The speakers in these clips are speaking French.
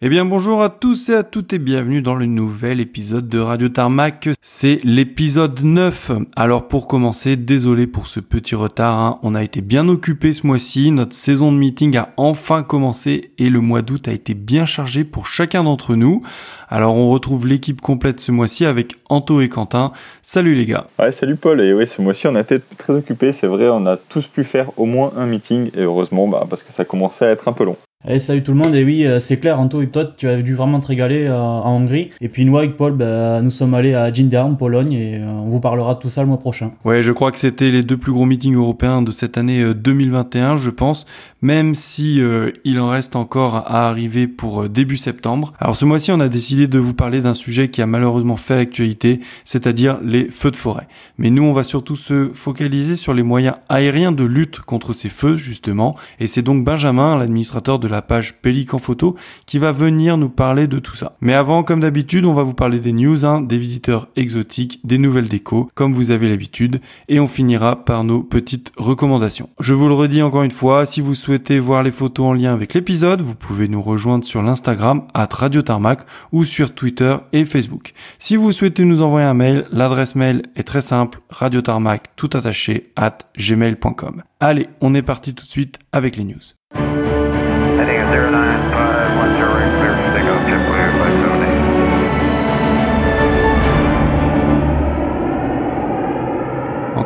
Eh bien bonjour à tous et à toutes et bienvenue dans le nouvel épisode de Radio Tarmac. C'est l'épisode 9. Alors pour commencer, désolé pour ce petit retard, hein. on a été bien occupé ce mois-ci, notre saison de meeting a enfin commencé et le mois d'août a été bien chargé pour chacun d'entre nous. Alors on retrouve l'équipe complète ce mois-ci avec Anto et Quentin. Salut les gars. Ouais salut Paul et oui ce mois-ci on a été très occupé, c'est vrai on a tous pu faire au moins un meeting et heureusement bah, parce que ça commençait à être un peu long. Allez, salut tout le monde, et oui, euh, c'est clair, Anto et toi, tu as dû vraiment te régaler euh, en Hongrie. Et puis nous, avec Paul, bah, nous sommes allés à Ginder, en Pologne, et euh, on vous parlera de tout ça le mois prochain. Ouais, je crois que c'était les deux plus gros meetings européens de cette année 2021, je pense, même si il en reste encore à arriver pour début septembre. Alors ce mois-ci, on a décidé de vous parler d'un sujet qui a malheureusement fait l'actualité, c'est-à-dire les feux de forêt. Mais nous, on va surtout se focaliser sur les moyens aériens de lutte contre ces feux, justement, et c'est donc Benjamin, l'administrateur de la page Pélican Photo qui va venir nous parler de tout ça. Mais avant, comme d'habitude, on va vous parler des news, hein, des visiteurs exotiques, des nouvelles décos, comme vous avez l'habitude, et on finira par nos petites recommandations. Je vous le redis encore une fois, si vous souhaitez voir les photos en lien avec l'épisode, vous pouvez nous rejoindre sur l'Instagram at Radio Tarmac ou sur Twitter et Facebook. Si vous souhaitez nous envoyer un mail, l'adresse mail est très simple, radiotarmac tout attaché at gmail.com. Allez, on est parti tout de suite avec les news.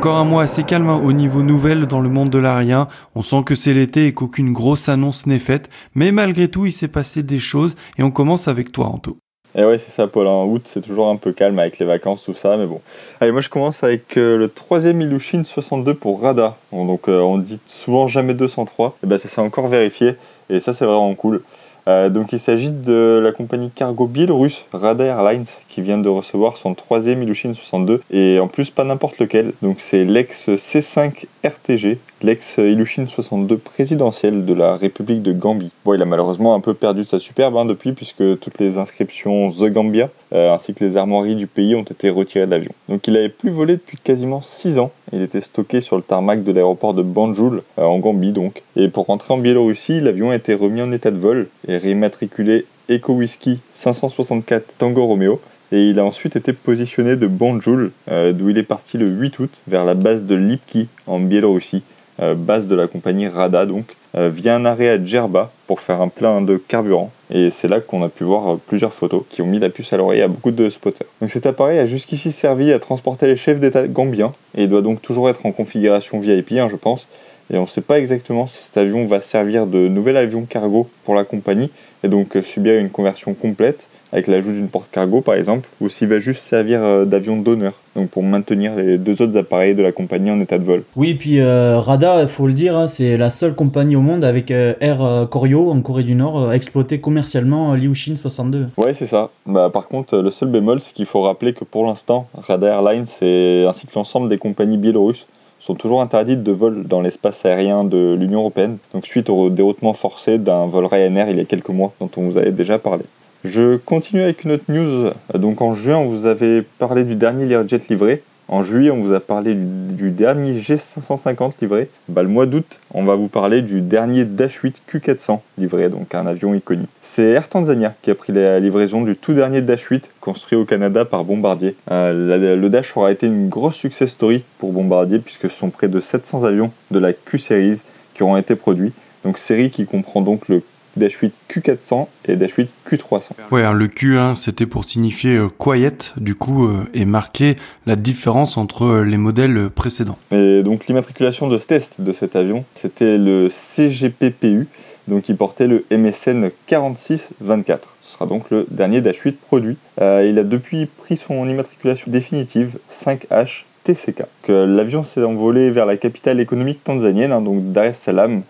Encore un mois assez calme au niveau nouvelle dans le monde de l'arien. On sent que c'est l'été et qu'aucune grosse annonce n'est faite. Mais malgré tout, il s'est passé des choses et on commence avec toi, Anto. Et eh ouais, c'est ça, Paul. En août, c'est toujours un peu calme avec les vacances, tout ça, mais bon. Allez, moi je commence avec euh, le troisième Ilushin 62 pour Rada. donc euh, on dit souvent jamais 203. Et ben ça s'est encore vérifié, et ça c'est vraiment cool. Euh, donc il s'agit de la compagnie cargo biélorusse Rada Airlines qui vient de recevoir son troisième Ilushin 62 et en plus pas n'importe lequel. Donc c'est l'ex C5 RTG, l'ex Ilushin 62 présidentiel de la République de Gambie. Bon, il a malheureusement un peu perdu de sa superbe hein, depuis puisque toutes les inscriptions The Gambia euh, ainsi que les armoiries du pays ont été retirées de l'avion. Donc il n'avait plus volé depuis quasiment 6 ans. Il était stocké sur le tarmac de l'aéroport de Banjul euh, en Gambie donc. Et pour rentrer en Biélorussie, l'avion a été remis en état de vol et réimmatriculé Eco Whisky 564 Tango Romeo et il a ensuite été positionné de Banjul, euh, d'où il est parti le 8 août, vers la base de Lipki en Biélorussie, euh, base de la compagnie Rada donc, euh, via un arrêt à Djerba pour faire un plein de carburant. Et c'est là qu'on a pu voir plusieurs photos qui ont mis la puce à l'oreille à beaucoup de spotters. Donc cet appareil a jusqu'ici servi à transporter les chefs d'État gambiens et doit donc toujours être en configuration VIP, hein, je pense. Et on ne sait pas exactement si cet avion va servir de nouvel avion cargo pour la compagnie et donc subir une conversion complète avec l'ajout d'une porte cargo par exemple, ou s'il va juste servir euh, d'avion d'honneur, donc pour maintenir les deux autres appareils de la compagnie en état de vol. Oui, puis euh, Rada, il faut le dire, hein, c'est la seule compagnie au monde avec euh, Air Koryo en Corée du Nord à exploiter commercialement Liushin 62. Ouais, c'est ça. Bah, par contre, le seul bémol, c'est qu'il faut rappeler que pour l'instant, Rada Airlines ainsi que l'ensemble des compagnies biélorusses sont toujours interdites de vol dans l'espace aérien de l'Union européenne, donc suite au déroutement forcé d'un vol Ryanair il y a quelques mois dont on vous avait déjà parlé. Je continue avec une autre news. Donc en juin, on vous avait parlé du dernier Learjet livré. En juillet, on vous a parlé du, dernier G550 livré. Bah, le mois d'août, on va vous parler du dernier Dash 8 Q400 livré, donc un avion iconique. C'est Air Tanzania qui a pris la livraison du tout dernier Dash 8 construit au Canada par Bombardier. Euh, le Dash aura été une grosse success story pour Bombardier puisque ce sont près de 700 avions de la Q-Series qui auront été produits. Donc série qui comprend donc le Dash 8 Q400 et Dash 8 Q300. Ouais, hein, le Q1 c'était pour signifier euh, quiet du coup euh, et marquer la différence entre euh, les modèles précédents. Et donc l'immatriculation de ce test de cet avion, c'était le CGPPU, donc il portait le MSN 4624. Ce sera donc le dernier Dash 8 produit. il a depuis pris son immatriculation définitive 5H TCK. L'avion s'est envolé vers la capitale économique tanzanienne, hein, donc Dar es Salaam,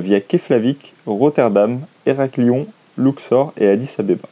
via Keflavik, Rotterdam, Héraklion, Luxor et Addis Abeba.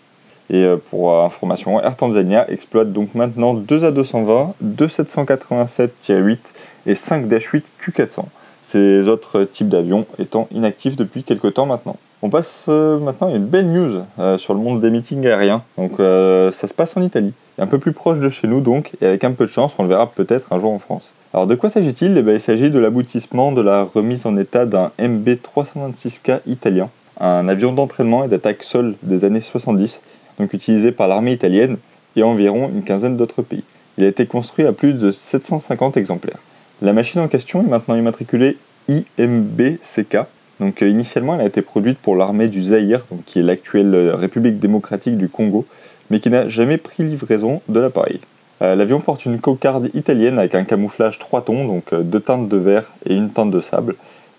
Et euh, pour information, Air Tanzania exploite donc maintenant 2 A220, 2 787-8 et 5 8 Q400. Ces autres types d'avions étant inactifs depuis quelques temps maintenant. On passe euh, maintenant à une belle news sur le monde des meetings aériens. Donc ça se passe en Italie, un peu plus proche de chez nous donc, et avec un peu de chance, on le verra peut-être un jour en France. Alors de quoi s'agit-il? Eh ben, Il s'agit de l'aboutissement de la remise en état d'un MB326K italien. un avion d'entraînement et d'attaque sol des années 70, donc utilisé par l'armée italienne et environ une quinzaine d'autres pays. Il a été construit à plus de 750 exemplaires. La machine en question est maintenant immatriculée IMB-CK. Donc euh, initialement, elle a été produite pour l'armée du Zaïre, qui est l'actuelle euh, République démocratique du Congo, mais qui n'a jamais pris livraison de l'appareil. Euh, l'avion porte une cocarde italienne avec un camouflage 3 tons, donc deux teintes de verre et une teinte de sable,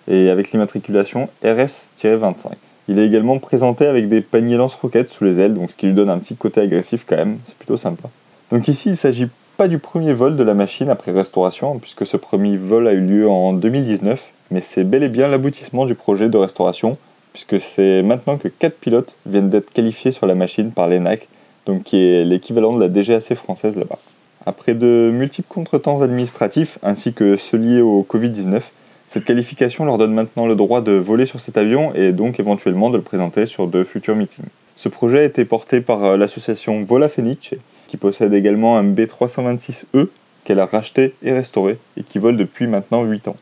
et avec l'immatriculation RS-25. Il est également présenté avec des paniers lance-roquettes sous les ailes, ce qui lui donne un petit côté agressif quand même, c'est plutôt sympa. Donc ici, il s'agit pas du premier vol de la machine après restauration, puisque ce premier vol a eu lieu en 2019, mais c'est bel et bien l'aboutissement du projet de restauration, puisque c'est maintenant que 4 pilotes viennent d'être qualifiés sur la machine par l'ENAC, donc qui est l'équivalent de la DGAC française là-bas. Après de multiples contretemps administratifs, ainsi que ceux liés au Covid-19, cette qualification leur donne maintenant le droit de voler sur cet avion et donc éventuellement de le présenter sur de futurs meetings. Ce projet a été porté par euh, l'association Vola Fenice, qui possède également un B326E qu'elle a racheté et restauré et qui vole depuis maintenant 8 ans.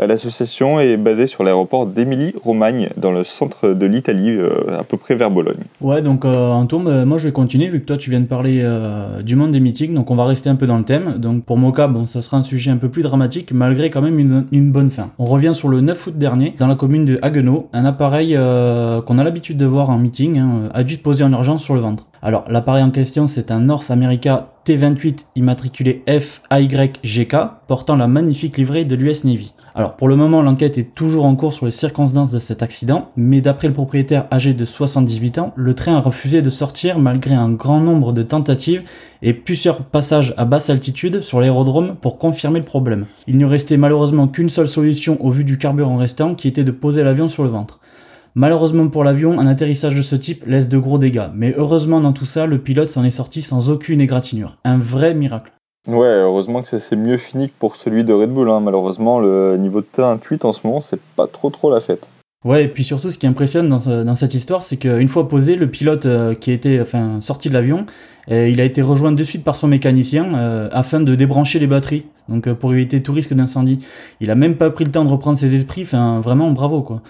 Euh, l'association est basée sur l'aéroport d'Émilie-Romagne, dans le centre de l'Italie, euh, à peu près vers Bologne. Ouais, donc euh, Antoine, moi je vais continuer, vu que toi tu viens de parler euh, du monde des meetings, donc on va rester un peu dans le thème. Donc pour Moka, bon, ça sera un sujet un peu plus dramatique, malgré quand même une, une bonne fin. On revient sur le 9 août dernier, dans la commune de Haguenau, un appareil qu'on a l'habitude de voir en meeting hein, a dû se poser en urgence sur le ventre. Alors, l'appareil en question, c'est un North America T28 immatriculé FAYGK, portant la magnifique livrée de l'US Navy. Alors, pour le moment, l'enquête est toujours en cours sur les circonstances de cet accident, mais d'après le propriétaire âgé de 78 ans, le train a refusé de sortir malgré un grand nombre de tentatives et plusieurs passages à basse altitude sur l'aérodrome pour confirmer le problème. Il n'y restait malheureusement qu'une seule solution au vu du carburant restant, qui était de poser l'avion sur le ventre. Malheureusement pour l'avion, un atterrissage de ce type laisse de gros dégâts, mais heureusement dans tout ça, le pilote s'en est sorti sans aucune égratignure. Un vrai miracle. Ouais, heureusement que ça s'est mieux fini que pour celui de Red Bull. Hein. Malheureusement, le niveau de T28 en ce moment, c'est pas trop trop la fête. Ouais, et puis surtout, ce qui impressionne dans, cette histoire, c'est qu'une fois posé, le pilote euh, qui était enfin, sorti de l'avion, euh, il a été rejoint de suite par son mécanicien euh, afin de débrancher les batteries, donc pour éviter tout risque d'incendie. Il a même pas pris le temps de reprendre ses esprits, enfin vraiment bravo quoi.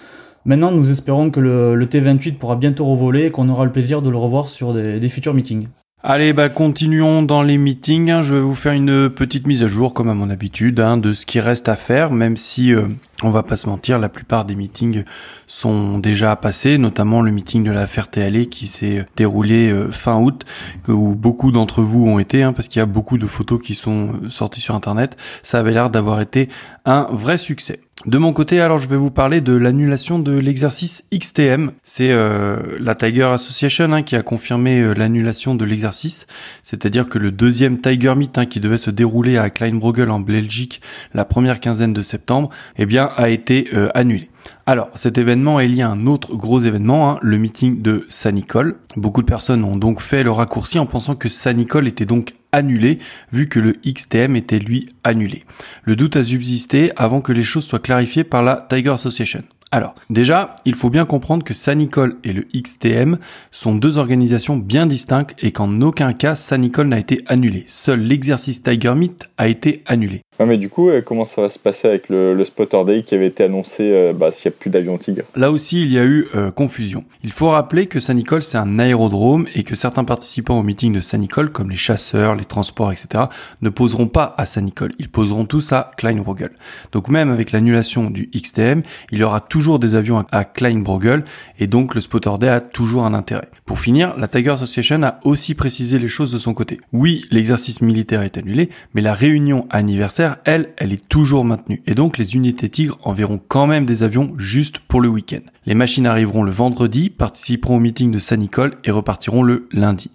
Maintenant, nous espérons que le, T28 pourra bientôt revoler et qu'on aura le plaisir de le revoir sur des, futurs meetings. Allez, bah continuons dans les meetings. Je vais vous faire une petite mise à jour, comme à mon habitude, hein, de ce qui reste à faire, même si euh, on va pas se mentir, la plupart des meetings sont déjà passés, notamment le meeting de la Ferté-Allée qui s'est déroulé euh, fin août, où beaucoup d'entre vous ont été, hein, parce qu'il y a beaucoup de photos qui sont sorties sur Internet. Ça avait l'air d'avoir été un vrai succès. De mon côté, alors je vais vous parler de l'annulation de l'exercice XTM. C'est euh, la Tiger Association hein, qui a confirmé euh, l'annulation de l'exercice, c'est-à-dire que le deuxième Tiger Meet hein, qui devait se dérouler à Kleinbrogel en Belgique la première quinzaine de septembre, eh bien a été euh, annulé. Alors, cet événement est lié à un autre gros événement, hein, le meeting de Saint-Nicole. Beaucoup de personnes ont donc fait le raccourci en pensant que Saint-Nicole était donc annulé, vu que le XTM était lui annulé. Le doute a subsisté avant que les choses soient clarifiées par la Tiger Association. Alors, déjà, il faut bien comprendre que Saint-Nicole et le XTM sont deux organisations bien distinctes et qu'en aucun cas Saint-Nicole n'a été annulé. Seul l'exercice Tiger Meet a été annulé. Ouais, mais du coup, euh, comment ça va se passer avec le, Spotter Day qui avait été annoncé euh, bah, s'il n'y a plus d'avion Tigre Là aussi, il y a eu euh, confusion. Il faut rappeler que Saint-Nicole, c'est un aérodrome et que certains participants au meeting de Saint-Nicole, comme les chasseurs, les transports, etc., ne poseront pas à Saint-Nicole. Ils poseront tous à Kleinbrogel. Donc même avec l'annulation du XTM, il y aura toujours des avions à Kleinbrogel et donc le Spotter Day a toujours un intérêt. Pour finir, la Tiger Association a aussi précisé les choses de son côté. Oui, l'exercice militaire est annulé, mais la réunion anniversaire elle, elle est toujours maintenue. Et donc les unités Tigre enverront quand même des avions juste pour le week-end. Les machines arriveront le vendredi, participeront au meeting de Saint-Nicole et repartiront le lundi.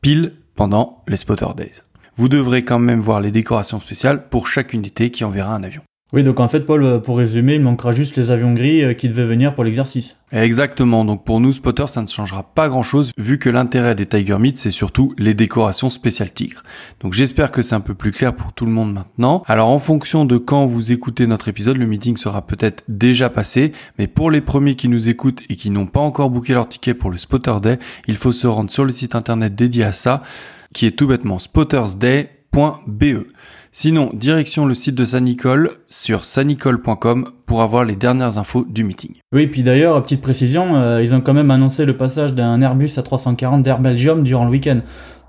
Pile pendant les Spotter Days. Vous devrez quand même voir les décorations spéciales pour chaque unité qui enverra un avion. Oui, donc en fait, Paul, euh, pour résumer, il manquera juste les avions gris euh, qui devaient venir pour l'exercice. Exactement. Donc pour nous, spotters, ça ne changera pas grand-chose, vu que l'intérêt des Tiger Meet, c'est surtout les décorations spéciales tigres. Donc j'espère que c'est un peu plus clair pour tout le monde maintenant. Alors en fonction de quand vous écoutez notre épisode, le meeting sera peut-être déjà passé, mais pour les premiers qui nous écoutent et qui n'ont pas encore booké leur ticket pour le Spotter Day, il faut se rendre sur le site internet dédié à ça, qui est tout bêtement spottersday Sinon, direction le site de Sanicole sur sanicole.com pour avoir les dernières infos du meeting. Oui, puis d'ailleurs, petite précision, euh, ils ont quand même annoncé le passage d'un Airbus à 340 d'Air Belgium durant le week-end.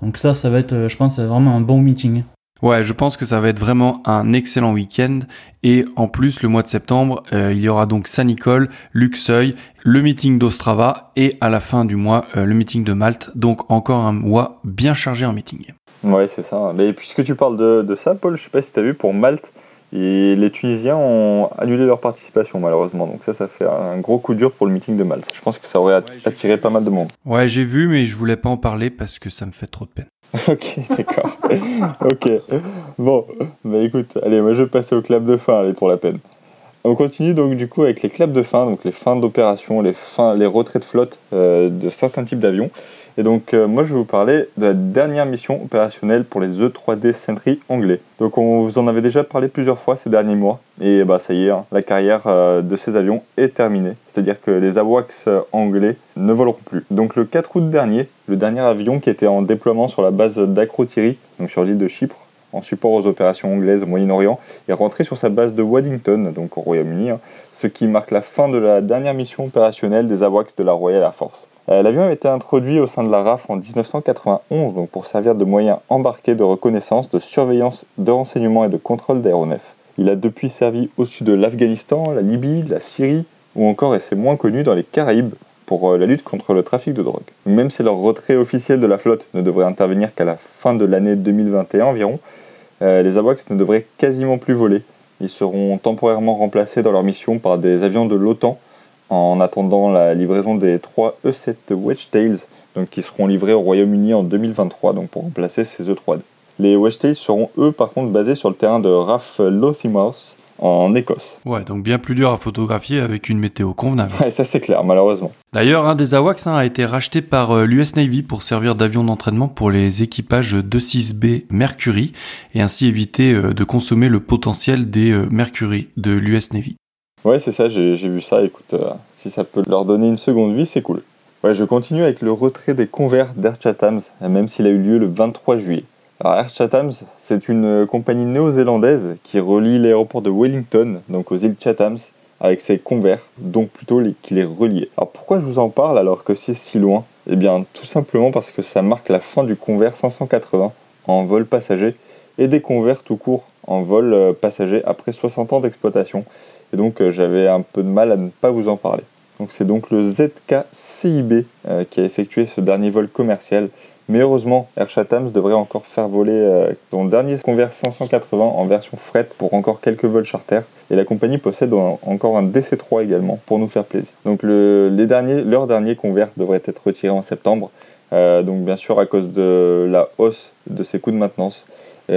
Donc ça, ça va être, euh, je pense, vraiment un bon meeting. Ouais, je pense que ça va être vraiment un excellent week-end. Et en plus, le mois de septembre, euh, il y aura donc Saint-Nicole, Luxeuil, le meeting d'Ostrava et à la fin du mois, le meeting de Malte. Donc encore un mois bien chargé en meeting. Ouais, c'est ça. Mais puisque tu parles de, de ça, Paul, je sais pas si tu as vu pour Malte, et les Tunisiens ont annulé leur participation malheureusement. Donc ça, ça fait un gros coup dur pour le meeting de Malte. Je pense que ça aurait attiré pas mal de monde. Ouais, j'ai vu, mais je voulais pas en parler parce que ça me fait trop de peine. ok, d'accord. ok. Bon, bah écoute, allez, moi je vais passer au clap de fin, allez, pour la peine. On continue donc du coup avec les claps de fin, donc les fins d'opération, les fins, les retraits de flotte euh, de certains types d'avions. Et donc euh, moi je vais vous parler de la dernière mission opérationnelle pour les E3D Sentry anglais. Donc on vous en avait déjà parlé plusieurs fois ces derniers mois et bah ça y est, hein, la carrière euh, de ces avions est terminée. C'est-à-dire que les AWACS anglais ne voleront plus. Donc le 4 août dernier, le dernier avion qui était en déploiement sur la base d'Akrotiri, donc sur l'île de Chypre, en support aux opérations anglaises au Moyen-Orient, est rentré sur sa base de Waddington, donc au Royaume-Uni, hein, ce qui marque la fin de la dernière mission opérationnelle des AWACS de la Royal Air Force. Euh, l'avion a été introduit au sein de la RAF en 1991 donc pour servir de moyen embarqué de reconnaissance, de surveillance, de renseignement et de contrôle d'aéronefs. Il a depuis servi au sud de l'Afghanistan, la Libye, la Syrie ou encore, et c'est moins connu, dans les Caraïbes pour euh, la lutte contre le trafic de drogue. Même si leur retrait officiel de la flotte ne devrait intervenir qu'à la fin de l'année 2021 environ, euh, les AWACS ne devraient quasiment plus voler. Ils seront temporairement remplacés dans leur mission par des avions de l'OTAN en attendant la livraison des trois E7 Wedgetails donc, qui seront livrés au Royaume-Uni en 2023 donc pour remplacer ces E3D. Les Wedgetails seront eux par contre basés sur le terrain de RAF Lothimouth en Écosse. Ouais, donc bien plus dur à photographier avec une météo convenable. Ouais, ça c'est clair, malheureusement. D'ailleurs, un des AWACS hein, a été racheté par euh, l'US Navy pour servir d'avion d'entraînement pour les équipages 26B Mercury et ainsi éviter euh, de consommer le potentiel des euh, Mercury de l'US Navy. Ouais, c'est ça, j'ai vu ça. Écoute, euh, si ça peut leur donner une seconde vie, c'est cool. Ouais, je continue avec le retrait des convers d'Air Chathams, même s'il a eu lieu le 23 juillet. Alors Air Chathams, c'est une euh, compagnie néo-zélandaise qui relie l'aéroport de Wellington, donc aux îles Chathams, avec ses convers, donc plutôt qui les reliait. Alors pourquoi je vous en parle alors que c'est si loin? Eh bien tout simplement parce que ça marque la fin du convert 580 en vol passager et des convers tout court en vol euh, passager après 60 ans d'exploitation et donc euh, j'avais un peu de mal à ne pas vous en parler. Donc c'est donc le ZK CIB euh, qui a effectué ce dernier vol commercial. Mais heureusement, Air Chatham devrait encore faire voler euh, son dernier Convert 580 en version fret pour encore quelques vols charter. Et la compagnie possède encore un DC3 également pour nous faire plaisir. Donc derniers, leur dernier Convert devrait être retiré en septembre. donc bien sûr à cause de la hausse de ses coûts de maintenance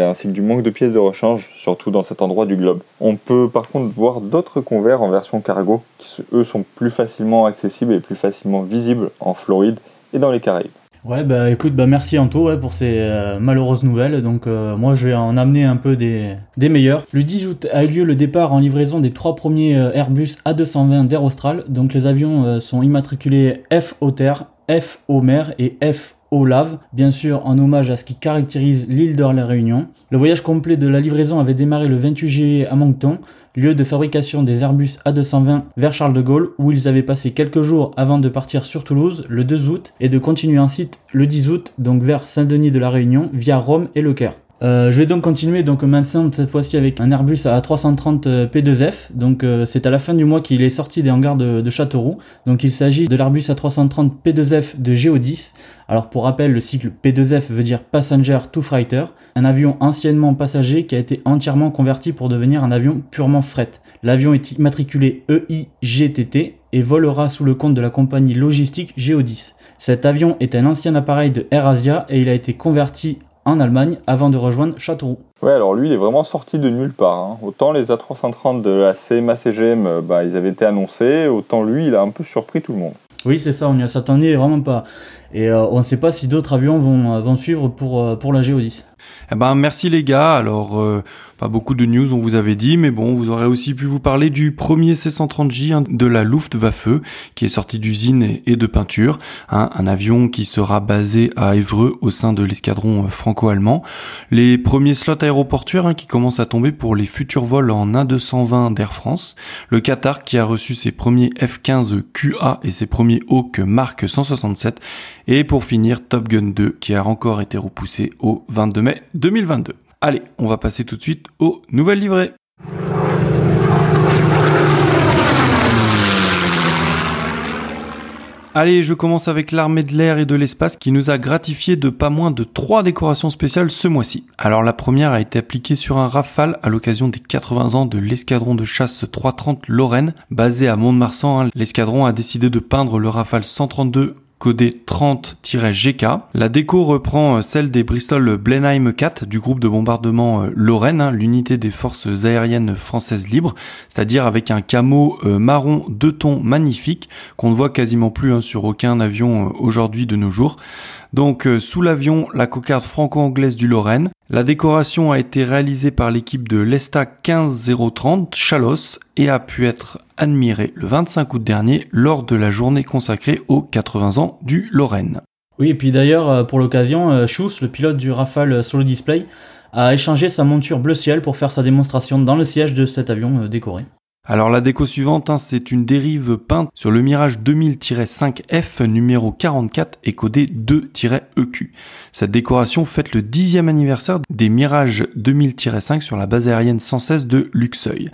ainsi que du manque de pièces de rechange, surtout dans cet endroit du globe. On peut par contre voir d'autres convers en version cargo qui eux sont plus facilement accessibles et plus facilement visibles en Floride et dans les Caraïbes. Ouais bah écoute bah merci Anto ouais, pour ces euh, malheureuses nouvelles donc euh, moi je vais en amener un peu des, des meilleurs. Le 10 août a eu lieu le départ en livraison des trois premiers euh, Airbus A220 d'Air Austral donc les avions sont immatriculés F au terre, F au mer et F au lave, bien sûr en hommage à ce qui caractérise l'île de la Réunion. Le voyage complet de la livraison avait démarré le 28 juillet à Moncton, lieu de fabrication des Airbus A220 vers Charles de Gaulle, où ils avaient passé quelques jours avant de partir sur Toulouse le 2 août et de continuer ensuite le 10 août, donc vers Saint-Denis de la Réunion, via Rome et Le Caire. Euh, je vais donc continuer donc maintenant cette fois-ci avec un Airbus A330 P2F. Donc euh, c'est à la fin du mois qu'il est sorti des hangars de, Châteauroux. Donc il s'agit de l'Airbus A330 P2F de GO10. Alors pour rappel, le cycle P2F veut dire Passenger to Freighter, un avion anciennement passager qui a été entièrement converti pour devenir un avion purement fret. L'avion est immatriculé EIGTT et volera sous le compte de la compagnie logistique GO10. Cet avion est un ancien appareil de AirAsia et il a été converti en Allemagne avant de rejoindre Châteauroux. Ouais, alors lui, il est vraiment sorti de nulle part. Hein. Autant les A330 de la CMA-CGM, euh, bah, ils avaient été annoncés, autant lui, il a un peu surpris tout le monde. Oui, c'est ça, on n'y s'attendait vraiment pas. Et euh, on ne sait pas si d'autres avions vont, euh, vont suivre pour, pour la GO10. Eh ben, merci les gars. Alors, Pas beaucoup de news, on vous avait dit, mais bon, vous aurez aussi pu vous parler du premier C-130J hein, de la Luftwaffe, qui est sorti d'usine et de peinture, hein, un avion qui sera basé à Évreux au sein de l'escadron euh, franco-allemand. Les premiers slots aéroportuaires hein, qui commencent à tomber pour les futurs vols en A220 d'Air France. Le Qatar qui a reçu ses premiers F-15 QA et ses premiers Hawk Mark 167. Et pour finir, Top Gun 2 qui a encore été repoussé au 22 mai 2022. Allez, on va passer tout de suite aux nouvelles livrées. Allez, je commence avec l'armée de l'air et de l'espace qui nous a gratifié de pas moins de trois décorations spéciales ce mois-ci. Alors la première a été appliquée sur un Rafale à l'occasion des 80 ans de l'escadron de chasse 330 Lorraine, basé à Mont-de-Marsan. Hein. L'escadron a décidé de peindre le Rafale 132 codé 30-GK. La déco reprend euh, celle des Bristol Blenheim 4 du groupe de bombardement euh, Lorraine, hein, l'unité des forces aériennes françaises libres, c'est-à-dire avec un camo euh, marron de ton magnifique qu'on ne voit quasiment plus hein, sur aucun avion aujourd'hui de nos jours. Donc sous l'avion, la cocarde franco-anglaise du Lorraine. La décoration a été réalisée par l'équipe de l'ESTA 15030 Chalos et a pu être admirée le 25 août dernier lors de la journée consacrée aux 80 ans du Lorraine. Oui, et puis d'ailleurs, euh, pour l'occasion, euh, Schuss, le pilote du Rafale Solo Display, a échangé sa monture bleu ciel pour faire sa démonstration dans le siège de cet avion euh, décoré. Alors la déco suivante, hein, c'est une dérive peinte sur le Mirage 2000-5F numéro 44 et codé 2-EQ. Cette décoration fête le dixième anniversaire des Mirage 2000-5 sur la base aérienne 116 de Luxeuil.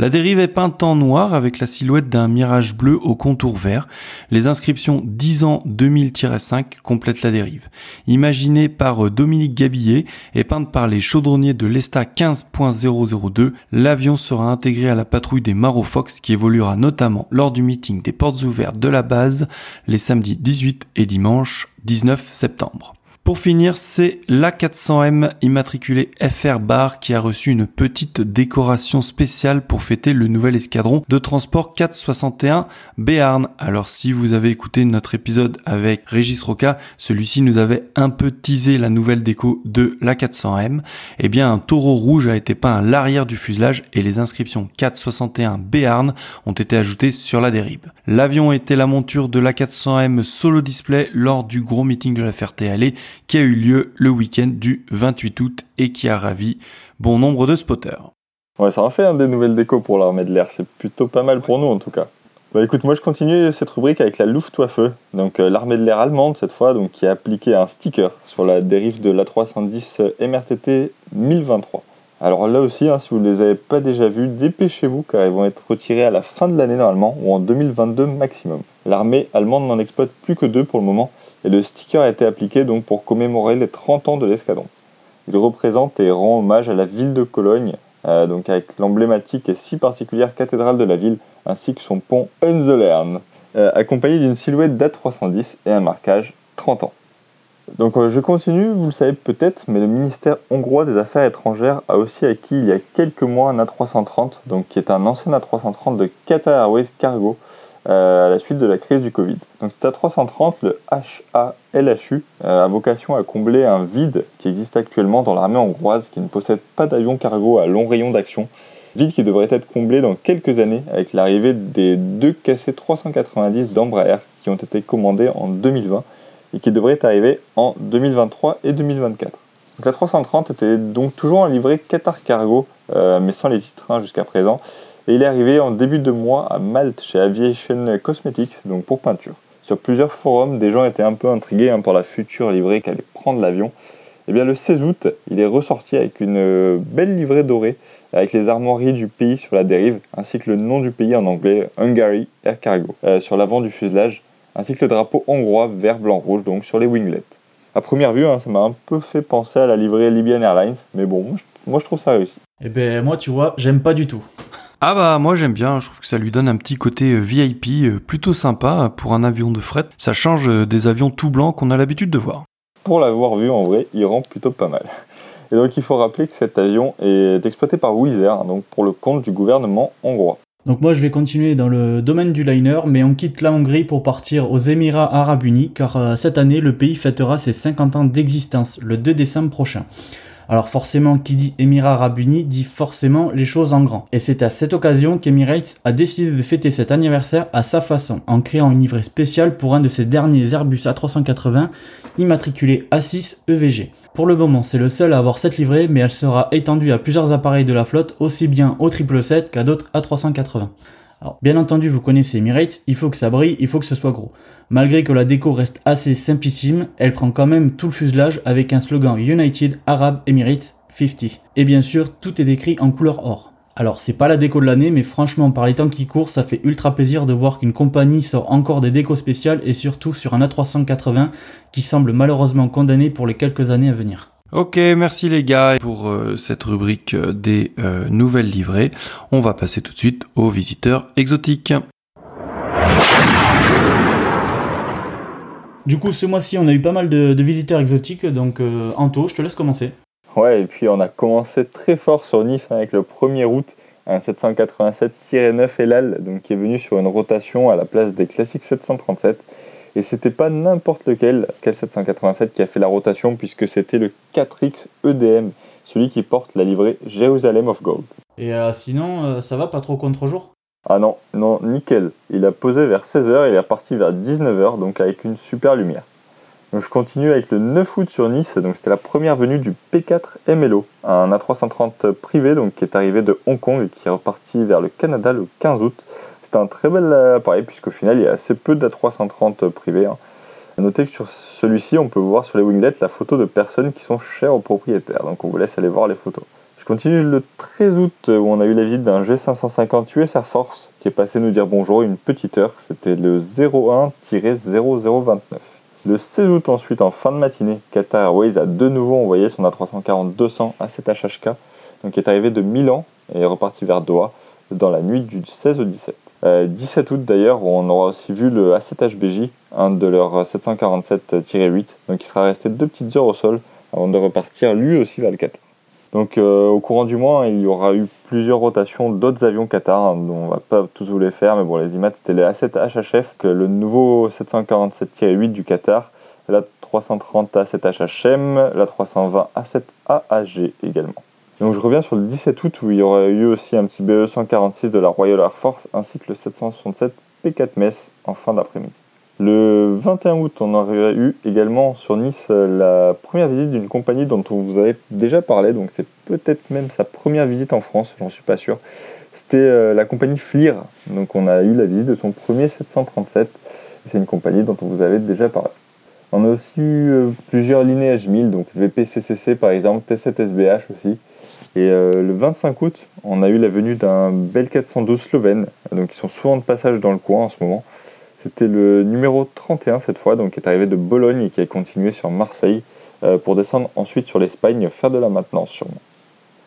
La dérive est peinte en noir avec la silhouette d'un mirage bleu au contour vert. Les inscriptions 10 ans 2000-5 complètent la dérive. Imaginée par euh, Dominique Gabillet et peinte par les chaudronniers de l'ESTA 15.002, l'avion sera intégré à la patrouille des Marofox qui évoluera notamment lors du meeting des portes ouvertes de la base les samedis 18 et dimanche 19 septembre. Pour finir, c'est l'A400M immatriculé FR Bar qui a reçu une petite décoration spéciale pour fêter le nouvel escadron de transport 461 Béarn. Alors si vous avez écouté notre épisode avec Régis Roca, celui-ci nous avait un peu teasé la nouvelle déco de l'A400M. Eh bien, un taureau rouge a été peint à l'arrière du fuselage et les inscriptions 461 Béarn ont été ajoutées sur la dérive. L'avion était la monture de l'A400M solo display lors du gros meeting de la Ferté-Allée qui a eu lieu le week-end du 28 août et qui a ravi bon nombre de spotters. Ouais, ça en fait un des nouvelles décos pour l'armée de l'air, c'est plutôt pas mal pour nous en tout cas. Bah écoute, moi je continue cette rubrique avec la Luftwaffe, donc euh, l'armée de l'air allemande cette fois, donc qui a appliqué un sticker sur la dérive de l'A310 MRTT 1023. Alors là aussi, hein, si vous ne les avez pas déjà vus, dépêchez-vous car ils vont être retirés à la fin de l'année normalement ou en 2022 maximum. L'armée allemande n'en exploite plus que deux pour le moment et le sticker a été appliqué donc pour commémorer les 30 ans de l'escadron. Il représente et rend hommage à la ville de Cologne, euh, donc avec l'emblématique et si particulière cathédrale de la ville, ainsi que son pont Unzelern, euh, accompagné d'une silhouette d'A310 et un marquage 30 ans. Donc euh, je continue, vous le savez peut-être, mais le ministère hongrois des Affaires étrangères a aussi acquis il y a quelques mois un A330, donc qui est un ancien A330 de Qatar Airways Cargo, à la suite de la crise du Covid. Donc c'est à 330, le HALHU euh, a vocation à combler un vide qui existe actuellement dans l'armée hongroise qui ne possède pas d'avion cargo à long rayon d'action. Vide qui devrait être comblé dans quelques années avec l'arrivée des deux KC-390 d'Embraer qui ont été commandés en 2020 et qui devraient arriver en 2023 et 2024. Donc la 330 était donc toujours en livrée Qatar Cargo, euh, mais sans les titres hein, jusqu'à présent, et il est arrivé en début de mois à Malte chez Aviation Cosmetics, donc pour peinture. Sur plusieurs forums, des gens étaient un peu intrigués hein, pour la future livrée qu'allait prendre l'avion. Et eh bien le 16 août, il est ressorti avec une euh, belle livrée dorée, avec les armoiries du pays sur la dérive, ainsi que le nom du pays en anglais, Hungary Air Cargo, euh, sur l'avant du fuselage, ainsi que le drapeau hongrois vert, blanc, rouge, donc sur les winglets. À première vue, hein, ça m'a un peu fait penser à la livrée Libyan Airlines, mais bon, moi je trouve ça réussi. Eh ben moi tu vois, j'aime pas du tout. Ah bah moi j'aime bien, je trouve que ça lui donne un petit côté euh, VIP euh, plutôt sympa pour un avion de fret. Ça change euh, des avions tout blancs qu'on a l'habitude de voir. Pour l'avoir vu en vrai, il rend plutôt pas mal. Et donc il faut rappeler que cet avion est exploité par Wizz Air, donc pour le compte du gouvernement hongrois. Donc moi je vais continuer dans le domaine du liner, mais on quitte la Hongrie pour partir aux Émirats Arabes Unis, car cette année le pays fêtera ses 50 ans d'existence, le 2 décembre prochain. Alors forcément, qui dit Émirats Arabes Unis dit forcément les choses en grand. Et c'est à cette occasion qu'Emirates a décidé de fêter cet anniversaire à sa façon, en créant une livrée spéciale pour un de ses derniers Airbus A380 immatriculé A6 EVG. Pour le moment, c'est le seul à avoir cette livrée, mais elle sera étendue à plusieurs appareils de la flotte, aussi bien au 777 qu'à d'autres A380. Alors, bien entendu, vous connaissez Emirates, il faut que ça brille, il faut que ce soit gros. Malgré que la déco reste assez simplissime, elle prend quand même tout le fuselage avec un slogan United Arab Emirates 50. Et bien sûr, tout est décrit en couleur or. Alors c'est pas la déco de l'année, mais franchement par les temps qui courent, ça fait ultra plaisir de voir qu'une compagnie sort encore des décos spéciales et surtout sur un A380 qui semble malheureusement condamné pour les quelques années à venir. Ok, merci les gars pour euh, cette rubrique euh, des euh, nouvelles livrées. On va passer tout de suite aux visiteurs exotiques. Du coup, ce mois-ci, on a eu pas mal de, visiteurs exotiques, donc Anto, je te laisse commencer. Ouais, et puis on a commencé très fort sur Nice hein, avec le 1er août, un 787-9 Elal, donc qui est venu sur une rotation à la place des classiques 737. Et c'était pas n'importe lequel, quel 787 qui a fait la rotation, puisque c'était le 4X EDM, celui qui porte la livrée Jerusalem of Gold. Et euh, sinon, euh, ça va pas trop contre-jour? Ah non, non, nickel. Il a posé vers 16h, il est reparti vers 19h, donc avec une super lumière. Je continue avec le 9 août sur Nice, donc c'était la première venue du P4 MLO, un A330 privé donc qui est arrivé de Hong Kong et qui est reparti vers le Canada le 15 août. C'était un très bel appareil puisqu'au final il y a assez peu d'A330 privés. Hein. Notez que sur celui-ci on peut voir sur les winglets la photo de personnes qui sont chères aux propriétaires, donc on vous laisse aller voir les photos. Je continue le 13 août où on a eu la visite d'un G550 US Air Force qui est passé nous dire bonjour une petite heure, c'était le 01-0029. Le 16 août ensuite, en fin de matinée, Qatar Airways a de nouveau envoyé son A340-200 à 7 HHK, donc qui est arrivé de Milan et est reparti vers Doha dans la nuit du 16 au 17. 17 août d'ailleurs, on aura aussi vu le A7HBJ, un de leurs 747-8, donc il sera resté deux petites heures au sol avant de repartir lui aussi vers le Qatar. Donc euh, au courant du mois, il y aura eu plusieurs rotations d'autres avions Qatar, hein, dont on va pas tous vous les faire, mais bon, les IMAT c'était les A7 HHF, que le nouveau 747-8 du Qatar, la 330 A7 HHM, la 320 A7 AAG également. Donc je reviens sur le 17 août où il y aura eu aussi un petit BE 146 de la Royal Air Force ainsi que le 767 P4 Mess en fin d'après-midi. Le 21 août, on aurait eu également sur Nice euh, la première visite d'une compagnie dont on vous avait déjà parlé, donc c'est peut-être même sa première visite en France, j'en suis pas sûr. C'était euh, la compagnie FLIR, donc on a eu la visite de son premier 737, c'est une compagnie dont on vous avait déjà parlé. On a aussi eu euh, plusieurs linéages 1000, donc VPCCC par exemple, T7SBH aussi. Et le 25 août, on a eu la venue d'un Bell 412 slovène, donc ils sont souvent de passage dans le coin en ce moment. C'était le numéro 31 cette fois, donc qui est arrivé de Bologne et qui a continué sur Marseille euh, pour descendre ensuite sur l'Espagne, faire de la maintenance sûrement.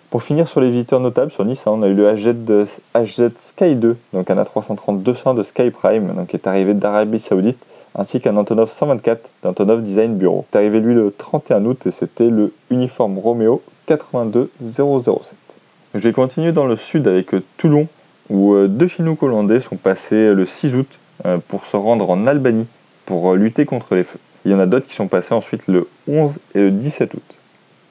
Pour finir sur les visiteurs notables sur Nice, hein, on a eu le HZ, Sky 2, donc un A330-200 de Sky Prime, donc qui est arrivé d'Arabie Saoudite, ainsi qu'un Antonov 124 d'Antonov Design Bureau. C'est arrivé lui le 31 août et c'était le uniforme Romeo 82007. Je vais continuer dans le sud avec Toulon, où euh, deux Chinook hollandais sont passés le 6 août pour se rendre en Albanie pour euh, lutter contre les feux. Il y en a d'autres qui sont passés ensuite le 11 et le 17 août.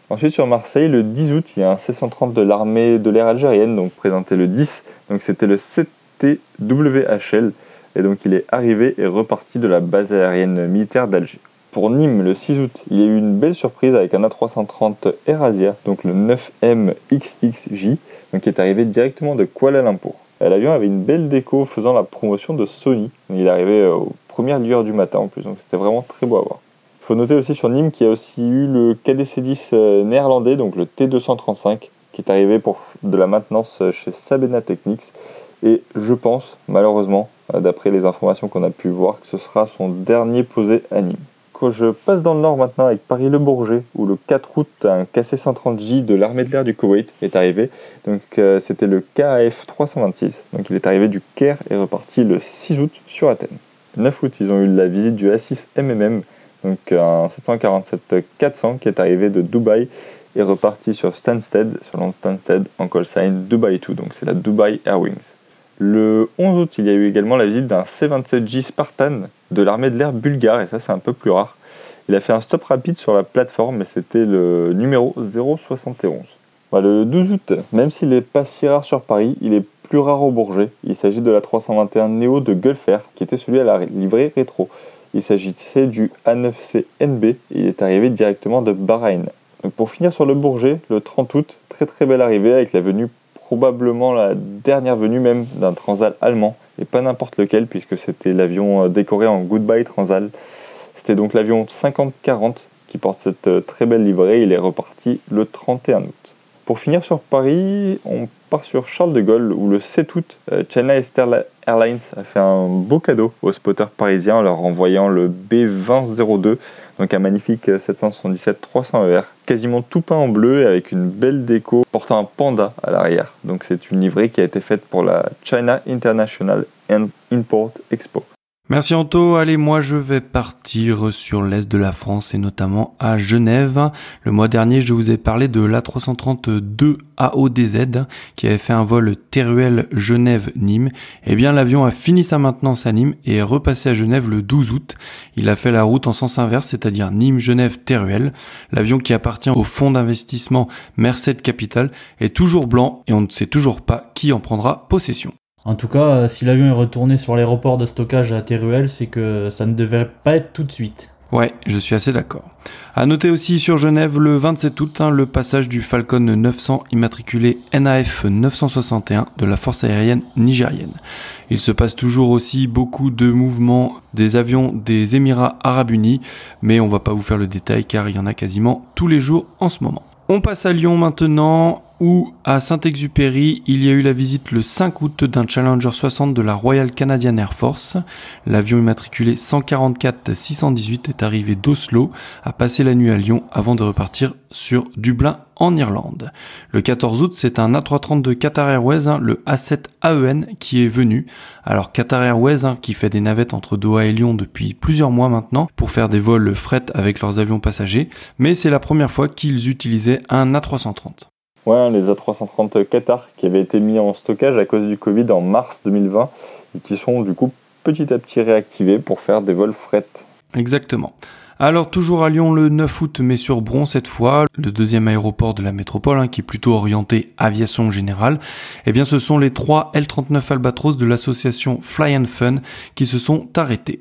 Ensuite sur Marseille, le 10 août, il y a un C-130 de l'armée de l'air algérienne, donc présenté le 10, donc c'était le CTWHL, et donc il est arrivé et reparti de la base aérienne militaire d'Alger. Pour Nîmes, le 6 août, il y a eu une belle surprise avec un A330 Air donc le 9M XXJ, donc qui est arrivé directement de Kuala Lumpur. L'avion avait une belle déco faisant la promotion de Sony. Il arrivé euh, aux premières lueurs du matin en plus, donc c'était vraiment très beau à voir. Il faut noter aussi sur Nîmes qu'il y a aussi eu le KDC-10 euh, néerlandais, donc le T235, qui est arrivé pour de la maintenance euh, chez Sabena Technics. Et je pense, malheureusement, d'après les informations qu'on a pu voir, que ce sera son dernier posé à Nîmes je passe dans le nord maintenant avec Paris-Le Bourget, où le 4 août, un KC-130J de l'armée de l'air du Koweït est arrivé. Donc euh, c'était le KAF 326. Donc il est arrivé du Caire et reparti le 6 août sur Athènes. 9 août, ils ont eu la visite du A6 MMM, donc un 747-400 qui est arrivé de Dubaï et reparti sur Stansted, sur l'onde Stansted en call sign Dubai 2, donc c'est la Dubai Airwings. Le 11 août, il y a eu également la visite d'un C-27J Spartan de l'armée de l'air bulgare, et ça c'est un peu plus rare. Il a fait un stop rapide sur la plateforme, mais c'était le numéro 071. Bah, le 12 août, même s'il n'est pas si rare sur Paris, il est plus rare au Bourget. Il s'agit de la 321 Neo de Gulfer, qui était celui à la livrée rétro. Il s'agissait du A9C NB et il est arrivé directement de Bahreïn. pour finir sur le Bourget, le 30 août, très très belle arrivée avec la venue probablement la dernière venue même d'un Transal allemand et pas n'importe lequel puisque c'était l'avion euh, décoré en Goodbye Transal. C'était donc l'avion 5040 qui porte cette euh, très belle livrée. Il est reparti le 31 août. Pour finir sur Paris, on part sur Charles de Gaulle où le 7 août, euh, China Eastern Airlines a fait un beau cadeau aux spotters parisiens en leur envoyant le B2002, donc un magnifique 777-300ER, e quasiment tout peint en bleu et avec une belle déco portant un panda à l'arrière. Donc c'est une livrée qui a été faite pour la China International Import Expo. Merci Anto. Allez, moi je vais partir sur l'est de la France et notamment à Genève. Le mois dernier, je vous ai parlé de l'A332 AODZ qui avait fait un vol Teruel Genève-Nîmes. Eh bien, l'avion a fini sa maintenance à Nîmes et est repassé à Genève le 12 août. Il a fait la route en sens inverse, c'est-à-dire Nîmes-Genève-Teruel. L'avion qui appartient au fonds d'investissement Merced Capital est toujours blanc et on ne sait toujours pas qui en prendra possession. En tout cas, euh, si l'avion est retourné sur l'aéroport de stockage à Teruel, c'est que ça ne devrait pas être tout de suite. Ouais, je suis assez d'accord. À noter aussi sur Genève le 27 août hein, le passage du Falcon 900 immatriculé NAF 961 de la force aérienne nigérienne. Il se passe toujours aussi beaucoup de mouvements des avions des Émirats arabes unis, mais on va pas vous faire le détail car il y en a quasiment tous les jours en ce moment. On passe à Lyon maintenant, où à Saint-Exupéry, il y a eu la visite le 5 août d'un Challenger 60 de la Royal Canadian Air Force. L'avion immatriculé 144-618 est arrivé d'Oslo, a passé la nuit à Lyon avant de repartir sur Dublin en Irlande. Le 14 août, c'est un A330 de Qatar Airways, hein, le A7 AEN, qui est venu. Alors Qatar Airways, hein, qui fait des navettes entre Doha et Lyon depuis plusieurs mois maintenant, pour faire des vols fret avec leurs avions passagers, mais c'est la première fois qu'ils utilisaient un A330. Ouais, les A330 Qatar qui avaient été mis en stockage à cause du Covid en mars 2020 et qui sont du coup petit à petit réactivés pour faire des vols fret. Exactement. Alors toujours à Lyon le 9 août, mais sur Bron cette fois, le deuxième aéroport de la métropole, hein, qui est plutôt orienté aviation générale, eh bien ce sont les trois L39 Albatros de l'association Fly and Fun qui se sont arrêtés.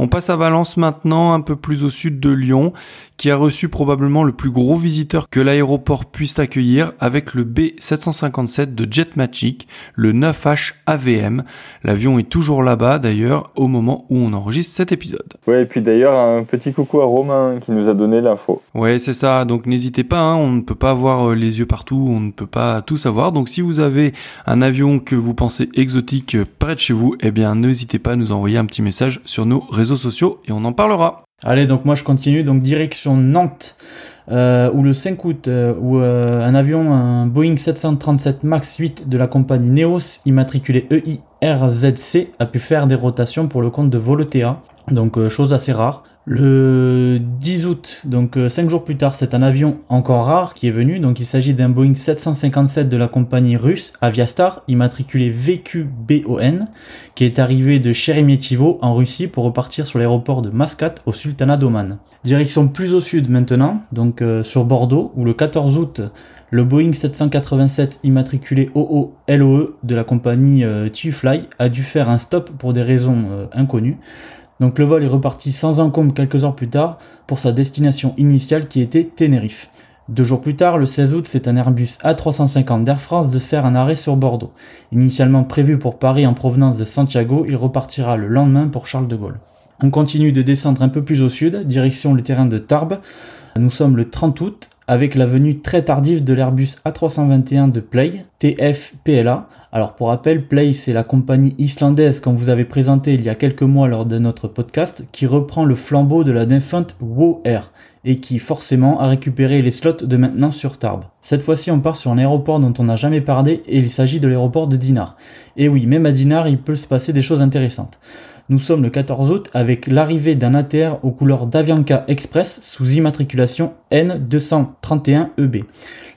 On passe à Valence maintenant, un peu plus au sud de Lyon, qui a reçu probablement le plus gros visiteur que l'aéroport puisse accueillir avec le B757 de Jetmagic, le 9H AVM. L'avion est toujours là-bas d'ailleurs au moment où on enregistre cet épisode. Ouais, et puis d'ailleurs un petit coucou à Romain qui nous a donné l'info. Ouais, c'est ça, donc n'hésitez pas, hein, on ne peut pas avoir euh, les yeux partout, on ne peut pas tout savoir. Donc si vous avez un avion que vous pensez exotique euh, près de chez vous, eh bien n'hésitez pas à nous envoyer un petit message sur nos réseaux sociaux et on en parlera. Allez, donc moi je continue, donc direction Nantes, euh, où le 5 août, euh, euh, un avion, Boeing 737 MAX 8 de la compagnie Neos, immatriculé EIRZC, a pu faire des rotations pour le compte de Volotea, donc chose assez rare. Le 10 août, donc 5 euh, jours plus tard, c'est un avion encore rare qui est venu. Donc il s'agit d'un Boeing 757 de la compagnie russe Aviastar, immatriculé VQBON, qui est arrivé de Sheremetyevo en Russie pour repartir sur l'aéroport de Mascat au Sultanat d'Oman. Direction plus au sud maintenant, donc euh, sur Bordeaux, où le 14 août, le Boeing 787 immatriculé OOLOE de la compagnie euh, Fly a dû faire un stop pour des raisons euh, inconnues. Donc le vol est reparti sans encombre quelques heures plus tard pour sa destination initiale qui était Tenerife. Deux jours plus tard, le 16 août, c'est un Airbus A350 d'Air France de faire un arrêt sur Bordeaux. Initialement prévu pour Paris en provenance de Santiago, il repartira le lendemain pour Charles de Gaulle. On continue de descendre un peu plus au sud, direction le terrain de Tarbes. Nous sommes le 30 août avec la venue très tardive de l'Airbus A321 de Play, TFPLA. Alors pour rappel, Play c'est la compagnie islandaise qu'on vous avait présentée il y a quelques mois lors de notre podcast qui reprend le flambeau de la défunte WoW Air et qui forcément a récupéré les slots de maintenant sur Tarbes. Cette fois-ci on part sur un aéroport dont on n'a jamais parlé et il s'agit de l'aéroport de Dinar. Et oui, même à Dinar il peut se passer des choses intéressantes. Nous sommes le 14 août avec l'arrivée d'un ATR aux couleurs d'Avianca Express sous immatriculation N231EB.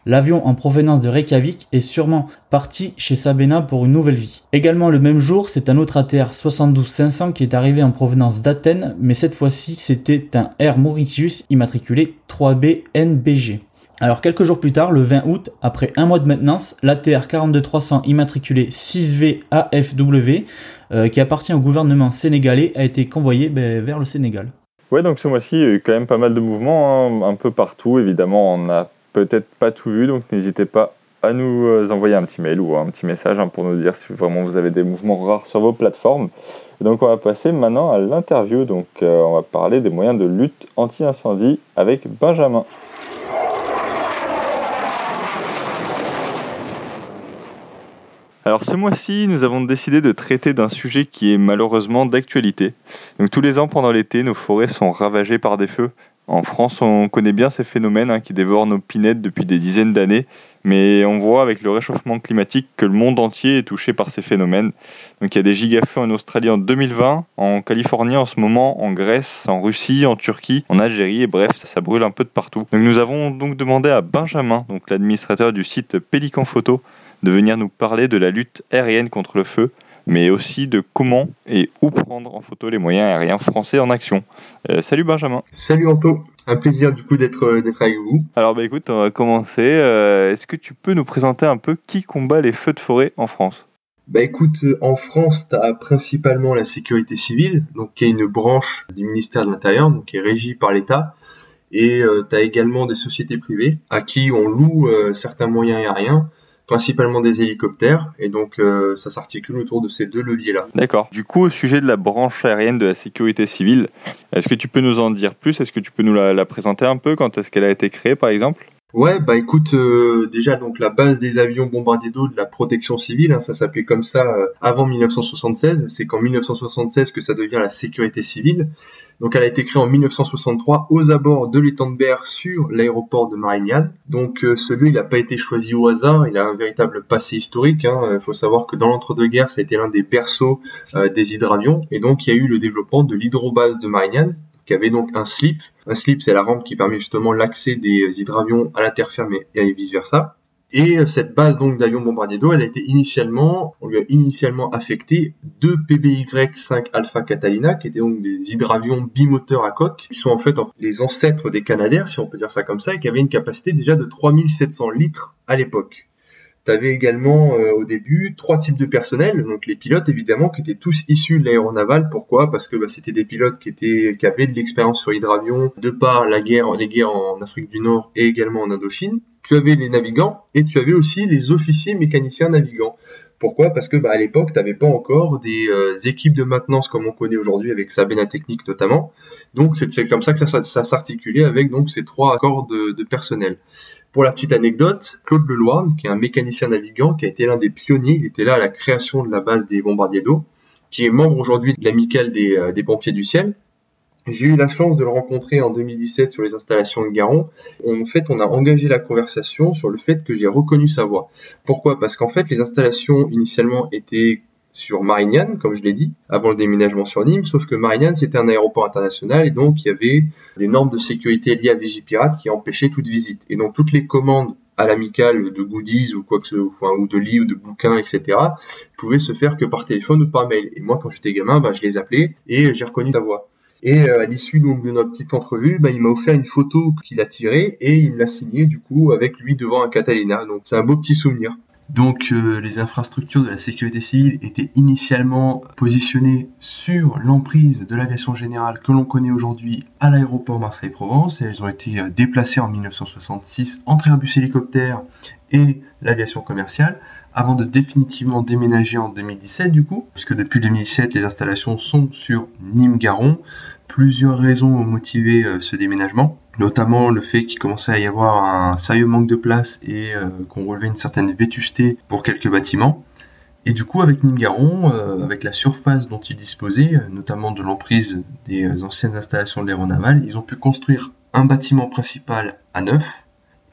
L'avion en provenance de Reykjavik est sûrement parti chez Sabena pour une nouvelle vie. Également le même jour, c'est un autre ATR 72-500 qui est arrivé en provenance d'Athènes, mais cette fois-ci c'était un Air Mauritius immatriculé 3B NBG. Alors quelques jours plus tard, le 20 août, après un mois de maintenance, l'ATR 42300 immatriculé 6V AFW, euh, qui appartient au gouvernement sénégalais, a été convoyé ben, vers le Sénégal. Ouais, donc ce mois-ci, il y a eu quand même pas mal de mouvements, hein, un peu partout. Évidemment, on n'a peut-être pas tout vu, donc n'hésitez pas à nous euh, envoyer un petit mail ou un petit message hein, pour nous dire si vraiment vous avez des mouvements rares sur vos plateformes. donc on va passer maintenant à l'interview. Donc euh, on va parler des moyens de lutte anti-incendie avec Benjamin. Alors ce mois-ci, nous avons décidé de traiter d'un sujet qui est malheureusement d'actualité. Donc tous les ans pendant l'été, nos forêts sont ravagées par des feux. En France, on connaît bien ces phénomènes hein, qui dévorent nos pinettes depuis des dizaines d'années, mais on voit avec le réchauffement climatique que le monde entier est touché par ces phénomènes. Donc il y a des gigafeux en Australie en 2020, en Californie en ce moment, en Grèce, en Russie, en Turquie, en Algérie, et bref, ça, brûle un peu de partout. Nous avons donc demandé à Benjamin, l'administrateur du site Pélican Photo, de venir nous parler de la lutte aérienne contre le feu, mais aussi de comment et où prendre en photo les moyens aériens français en action. Euh, salut Benjamin. Salut Anto, un plaisir du coup d'être euh, d'être avec vous. Alors bah écoute, on va commencer. Euh, est-ce que tu peux nous présenter un peu qui combat les feux de forêt en France? Bah écoute, en France, tu as principalement la sécurité civile, donc qui est une branche du ministère de l'Intérieur, donc qui est régie par l'État. Et tu as également des sociétés privées à qui on loue certains moyens aériens principalement des hélicoptères, et donc euh, ça s'articule autour de ces deux leviers-là. D'accord. Du coup, au sujet de la branche aérienne de la sécurité civile, est-ce que tu peux nous en dire plus? Est-ce que tu peux nous la, présenter un peu? Quand est-ce qu'elle a été créée, par exemple? Ouais, bah écoute, euh, déjà donc la base des avions bombardiers d'eau de la protection civile, hein, ça s'appelait comme ça euh, avant 1976. C'est qu'en 1976 que ça devient la sécurité civile. Donc elle a été créée en 1963 aux abords de l'étang de Berre sur l'aéroport de Marignane. Donc euh, celui il n'a pas été choisi au hasard, il a un véritable passé historique. Il hein. faut savoir que dans l'entre-deux-guerres, ça a été l'un des berceaux euh, des hydravions. Et donc il y a eu le développement de l'hydrobase de Marignane, qui avait donc un slip. Un slip, c'est la rampe qui permet justement l'accès des hydravions à la terre ferme et vice versa. Et cette base donc d'avions bombardiers d'eau, elle a été initialement, on lui a initialement affecté deux PBY-5 Alpha Catalina, qui étaient donc des hydravions bimoteurs à coque, qui sont en fait les ancêtres des Canadaires, si on peut dire ça comme ça, et qui avaient une capacité déjà de 3700 litres à l'époque. Tu avais également euh, au début trois types de personnel, donc les pilotes évidemment qui étaient tous issus de l'aéronaval. Pourquoi? Parce que bah, c'était des pilotes qui étaient qui avaient de l'expérience sur hydravion de par la guerre, les guerres en Afrique du Nord et également en Indochine. Tu avais les navigants et tu avais aussi les officiers mécaniciens navigants. Pourquoi? Parce que bah, à l'époque, tu n'avais pas encore des euh, équipes de maintenance comme on connaît aujourd'hui avec Sabena Technique notamment. Donc c'est comme ça que ça, s'articulait avec donc ces trois accords de, de personnel. Pour la petite anecdote, Claude Leloirne, qui est un mécanicien navigant, qui a été l'un des pionniers, il était là à la création de la base des bombardiers d'eau, qui est membre aujourd'hui de l'amicale des, euh, des, pompiers du ciel. J'ai eu la chance de le rencontrer en 2017 sur les installations de Garon. En fait, on a engagé la conversation sur le fait que j'ai reconnu sa voix. Pourquoi? Parce qu'en fait, les installations initialement étaient sur Marignane, comme je l'ai dit, avant le déménagement sur Nîmes, sauf que Marignane c'était un aéroport international et donc il y avait des normes de sécurité liées à Vigipirate qui empêchaient toute visite. Et donc toutes les commandes à l'amicale de goodies ou quoi que ce soit, ou de livres, de bouquins, etc., pouvaient se faire que par téléphone ou par mail. Et moi, quand j'étais gamin, bah, je les appelais et j'ai reconnu sa voix. Et euh, à l'issue donc de notre petite entrevue, bah, il m'a offert une photo qu'il a tirée et il l'a signée du coup avec lui devant un Catalina. Donc c'est un beau petit souvenir. Donc euh, les infrastructures de la sécurité civile étaient initialement positionnées sur l'emprise de l'aviation générale que l'on connaît aujourd'hui à l'aéroport Marseille-Provence elles ont été euh, déplacées en 1966 entre Airbus hélicoptère et l'aviation commerciale avant de définitivement déménager en 2017 du coup, puisque depuis 2017 les installations sont sur Nîmes-Garon. Plusieurs raisons ont motivé euh, ce déménagement notamment le fait qu'il commençait à y avoir un sérieux manque de place et euh, qu'on relevait une certaine vétusté pour quelques bâtiments. Et du coup, avec Nîmes-Garon, euh, avec la surface dont ils disposaient, notamment de l'emprise des anciennes installations de l'aéronaval, ils ont pu construire un bâtiment principal à neuf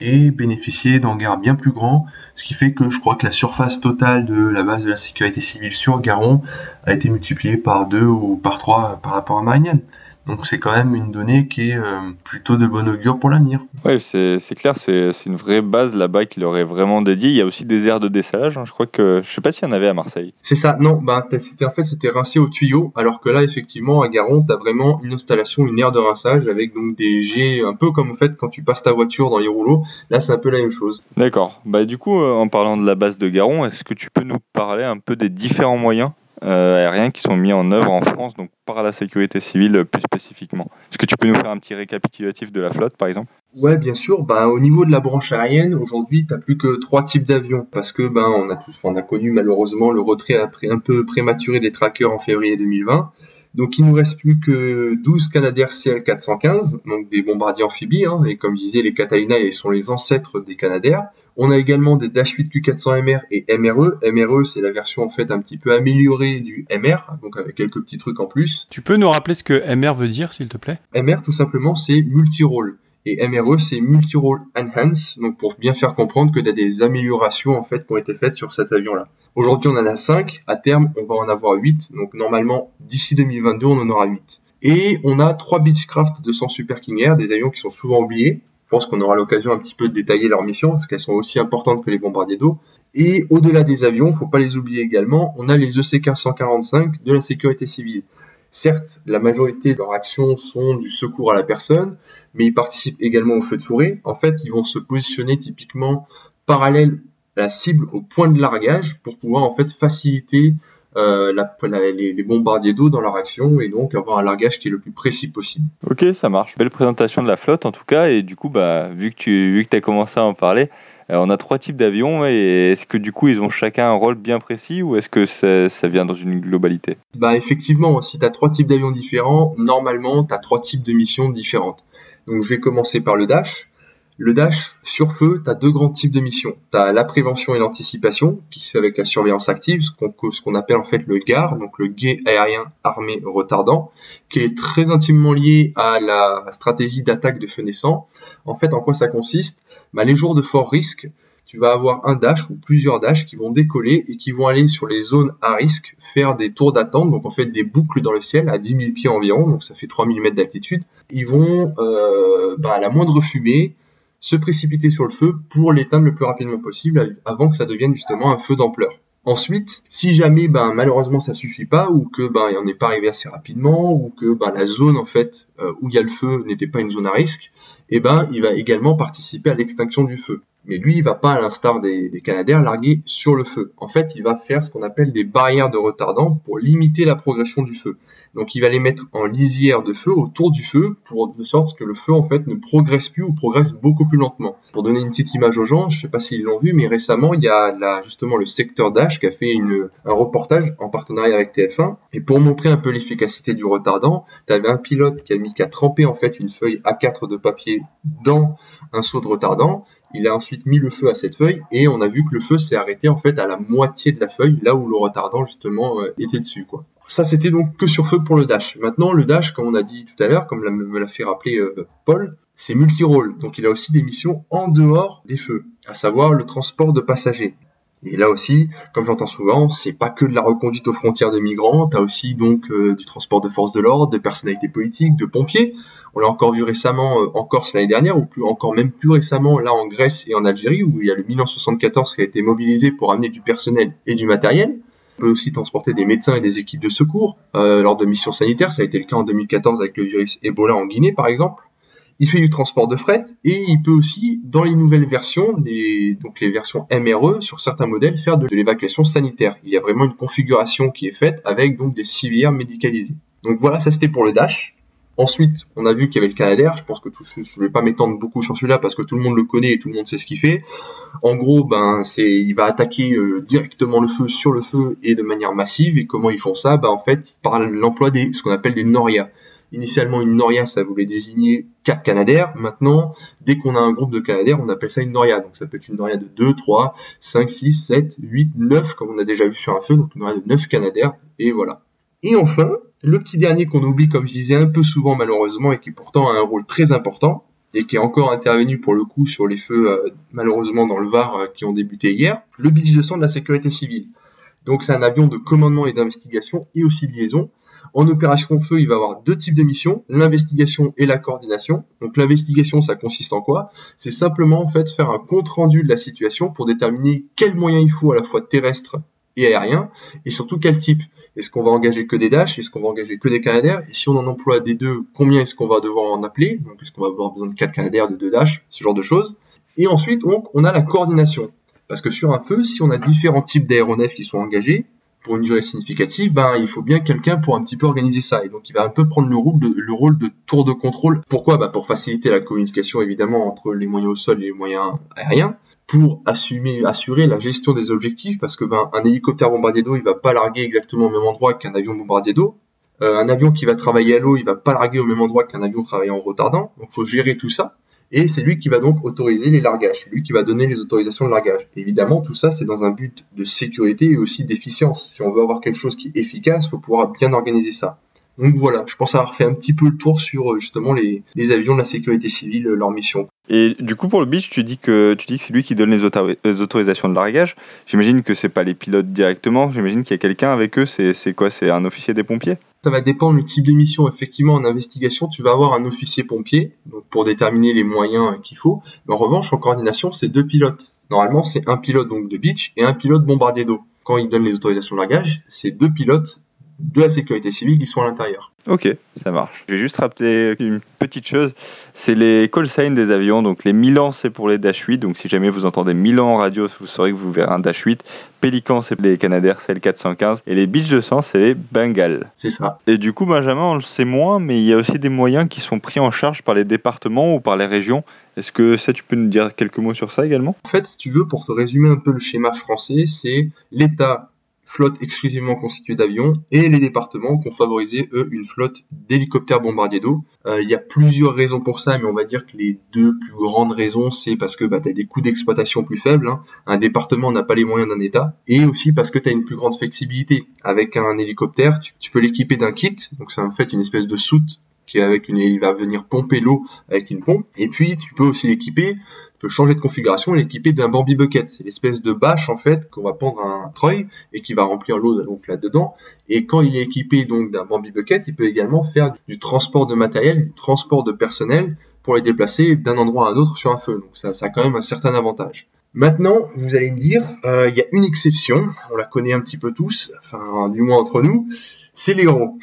et bénéficier d'hangars bien plus grands, ce qui fait que je crois que la surface totale de la base de la sécurité civile sur Garon a été multipliée par deux ou par trois par rapport à Marignane. Donc c'est quand même une donnée qui est euh, plutôt de bon augure pour l'avenir. Oui, c'est clair, c'est une vraie base là-bas qu'il aurait vraiment dédiée. Il y a aussi des aires de dessalage, hein. je crois que, je sais pas s'il y en avait à Marseille. C'est ça, non, bah, c'était en fait c'était rincé au tuyau, alors que là effectivement à Garon, tu as vraiment une installation, une aire de rinçage avec donc des jets, un peu comme en fait quand tu passes ta voiture dans les rouleaux, là c'est un peu la même chose. D'accord, bah du coup euh, en parlant de la base de Garon, est-ce que tu peux nous parler un peu des différents moyens aériens qui sont mis en œuvre en France, donc par la sécurité civile plus spécifiquement. Est-ce que tu peux nous faire un petit récapitulatif de la flotte, par exemple? Ouais, bien sûr. Ben, au niveau de la branche aérienne, aujourd'hui, tu n'as plus que trois types d'avions parce que ben on a tous, on a connu malheureusement le retrait un peu prématuré des trackers en février 2020. Donc il nous reste plus que 12 Canadair CL415, donc des bombardiers amphibies, hein, et comme je disais, les Catalina ils sont les ancêtres des Canadair. On a également des Dash 8 Q400MR et MRE. MRE, c'est la version en fait un petit peu améliorée du MR, donc avec quelques petits trucs en plus. Tu peux nous rappeler ce que MR veut dire, s'il te plaît? MR, tout simplement, c'est multi-role. Et MRE, c'est Multi-Role Enhance, donc pour bien faire comprendre que y a des améliorations en fait qui ont été faites sur cet avion-là. Aujourd'hui, on en a 5, à terme, on va en avoir 8, donc normalement, d'ici 2022, on en aura 8. Et on a 3 Beechcraft 200 Super King Air, des avions qui sont souvent oubliés, je pense qu'on aura l'occasion un petit peu de détailler leur mission, parce qu'elles sont aussi importantes que les bombardiers d'eau. Et au-delà des avions, faut pas les oublier également, on a les EC-1545 de la sécurité civile. Certes, la majorité de leurs actions sont du secours à la personne, mais ils participent également au feu de forêt. En fait, ils vont se positionner typiquement parallèle à la cible au point de largage pour pouvoir en fait faciliter euh, les, bombardiers d'eau dans leur action et donc avoir un largage qui est le plus précis possible. Ok, ça marche. Belle présentation de la flotte en tout cas. Et du coup, bah, vu que tu vu que as commencé à en parler, euh, on a trois types d'avions. Et est-ce que du coup, ils ont chacun un rôle bien précis ou est-ce que ça, vient dans une globalité? Bah effectivement, si tu as trois types d'avions différents, normalement, tu as trois types de missions différentes. Donc je vais commencer par le Dash. Le dash sur feu, tu as deux grands types de missions. Tu as la prévention et l'anticipation, qui se fait avec la surveillance active, ce qu'on appelle en fait le GAR, donc le guet aérien armé retardant, qui est très intimement lié à la stratégie d'attaque de feu naissant. En fait, en quoi ça consiste? Bah, Les jours de fort risque, tu vas avoir un dash ou plusieurs dash qui vont décoller et qui vont aller sur les zones à risque, faire des tours d'attente, donc en fait des boucles dans le ciel à 10 000 pieds environ, donc ça fait 3000 mètres d'altitude. Ils vont, euh, bah, à la moindre fumée, se précipiter sur le feu pour l'éteindre le plus rapidement possible avant que ça devienne justement un feu d'ampleur. Ensuite, si jamais ben, malheureusement ça suffit pas ou que ben, il en est pas arrivé assez rapidement ou que la zone en fait euh, où il y a le feu n'était pas une zone à risque, eh ben il va également participer à l'extinction du feu. Mais lui, il va pas à l'instar des, Canadaires larguer sur le feu. En fait, il va faire ce qu'on appelle des barrières de retardant pour limiter la progression du feu. Donc il va les mettre en lisière de feu autour du feu pour de sorte que le feu en fait ne progresse plus ou progresse beaucoup plus lentement. Pour donner une petite image aux gens, je sais pas s'ils l'ont vu, mais récemment il y a là, justement le secteur Dash qui a fait un reportage en partenariat avec TF1 et pour montrer un peu l'efficacité du retardant, tu avais un pilote qui a mis qu'à tremper en fait une feuille A4 de papier dans un seau de retardant il a ensuite mis le feu à cette feuille et on a vu que le feu s'est arrêté en fait à la moitié de la feuille, là où le retardant justement euh, était dessus. Ça, c'était donc que sur feu pour le dash. Maintenant, le dash, comme on a dit tout à l'heure, comme me l'a fait rappeler euh, Paul, c'est multi-rôle. Donc, il a aussi des missions en dehors des feux, à savoir le transport de passagers. Et là aussi, comme j'entends souvent, c'est pas que de la reconduite aux frontières de migrants, t'as aussi donc euh, du transport de forces de l'ordre, de personnalités politiques, de pompiers. On l'a encore vu récemment euh, en Corse l'année dernière, ou plus, encore même plus récemment là en Grèce et en Algérie, où il y a le 1974 qui a été mobilisé pour amener du personnel et du matériel. On peut aussi transporter des médecins et des équipes de secours euh, lors de missions sanitaires. Ça a été le cas en 2014 avec le virus Ebola en Guinée, par exemple. Il fait du transport de fret et il peut aussi, dans les nouvelles versions, les, donc les versions MRE, sur certains modèles, faire de l'évacuation sanitaire. Il y a vraiment une configuration qui est faite avec donc des civières médicalisées. Donc voilà, ça c'était pour le Dash. Ensuite, on a vu qu'il y avait le Canadair. Je pense que tout, je ne vais pas m'étendre beaucoup sur celui-là parce que tout le monde le connaît et tout le monde sait ce qu'il fait. En gros, ben, c'est, il va attaquer euh, directement le feu sur le feu et de manière massive. Et comment ils font ça? Ben, en fait, par l'emploi des, ce qu'on appelle des Noria. Initialement, une Noria, ça voulait désigner quatre Canadaires. Maintenant, dès qu'on a un groupe de Canadaires, on appelle ça une Noria. Donc, ça peut être une Noria de 2, 3, 5, 6, 7, 8, 9, comme on a déjà vu sur un feu. Donc, une Noria de 9 Canadaires. Et voilà. Et enfin, le petit dernier qu'on oublie, comme je disais un peu souvent malheureusement, et qui pourtant a un rôle très important, et qui est encore intervenu pour le coup sur les feux euh, malheureusement dans le Var euh, qui ont débuté hier, le Beach 200 de la sécurité civile. Donc c'est un avion de commandement et d'investigation et aussi liaison. En opération feu, il va avoir deux types de missions, l'investigation et la coordination. Donc l'investigation, ça consiste en quoi? C'est simplement en fait faire un compte rendu de la situation pour déterminer quels moyens il faut à la fois terrestre aérien, et surtout quel type? Est-ce qu'on va engager que des Dash? Est-ce qu'on va engager que des Canadair? Et si on en emploie des deux, combien est-ce qu'on va devoir en appeler? Donc est-ce qu'on va avoir besoin de 4 Canadair, de 2 Dash? Ce genre de choses. Et ensuite, donc, on a la coordination. Parce que sur un feu, si on a différents types d'aéronefs qui sont engagés, pour une durée significative, ben, il faut bien quelqu'un pour un petit peu organiser ça. Et donc, il va un peu prendre le rôle de, le rôle de tour de contrôle. Pourquoi? Ben, Pour faciliter la communication, évidemment, entre les moyens au sol et les moyens aériens pour assurer la gestion des objectifs, parce que ben, un hélicoptère bombardier d'eau, il va pas larguer exactement au même endroit qu'un avion bombardier d'eau. Euh, un avion qui va travailler à l'eau, il va pas larguer au même endroit qu'un avion travaillant en retardant. Donc, faut gérer tout ça. Et c'est lui qui va donc autoriser les largages, lui qui va donner les autorisations de largage. évidemment, tout ça, c'est dans un but de sécurité et aussi d'efficience. Si on veut avoir quelque chose qui est efficace, il faut pouvoir bien organiser ça. Donc voilà, je pense avoir fait un petit peu le tour sur euh, justement les, les avions de la sécurité civile, euh, leur mission. Et du coup, pour le beach, tu dis que tu dis que c'est lui qui donne les, autorisations de largage. J'imagine que c'est pas les pilotes directement. J'imagine qu'il y a quelqu'un avec eux. C'est quoi? C'est un officier des pompiers? Ça va dépendre du type de mission. Effectivement, en investigation, tu vas avoir un officier pompier pour déterminer les moyens qu'il faut. Mais en revanche, en coordination, c'est deux pilotes. Normalement, c'est un pilote donc de beach et un pilote bombardier d'eau. Quand il donne les autorisations de largage, c'est deux pilotes de la sécurité civile qui sont à l'intérieur. Ok, ça marche. Je vais juste rappeler une petite chose, c'est les call signs des avions. Donc les Milan, c'est pour les Dash 8. Donc si jamais vous entendez Milan en radio, vous saurez que vous verrez un Dash 8. Pélican, c'est les Canadair, c'est le 415. Et les Beach 200, c'est les Bengals. C'est ça. Et du coup, Benjamin, on le sait moins, mais il y a aussi des moyens qui sont pris en charge par les départements ou par les régions. Est-ce que ça, tu peux nous dire quelques mots sur ça également? En fait, si tu veux, pour te résumer un peu le schéma français, c'est l'État flotte exclusivement constituée d'avions, et les départements qui ont favorisé, eux, une flotte d'hélicoptères bombardiers d'eau. Euh, il y a plusieurs raisons pour ça, mais on va dire que les deux plus grandes raisons, c'est parce que bah, tu as des coûts d'exploitation plus faibles, hein. un département n'a pas les moyens d'un État, et aussi parce que tu as une plus grande flexibilité. Avec un hélicoptère, tu, peux l'équiper d'un kit, donc c'est en fait une espèce de soute qui est avec une, il va venir pomper l'eau avec une pompe, et puis tu peux aussi l'équiper peut changer de configuration et l'équiper d'un Bambi Bucket. C'est l'espèce de bâche en fait qu'on va prendre un treuil et qui va remplir l'eau donc là-dedans. Et quand il est équipé donc d'un Bambi Bucket, il peut également faire du transport de matériel, du transport de personnel pour les déplacer d'un endroit à un autre sur un feu. Donc ça, ça a quand même un certain avantage. Maintenant, vous allez me dire, euh, il y a une exception, on la connaît un petit peu tous, enfin du moins entre nous, c'est l'Héros.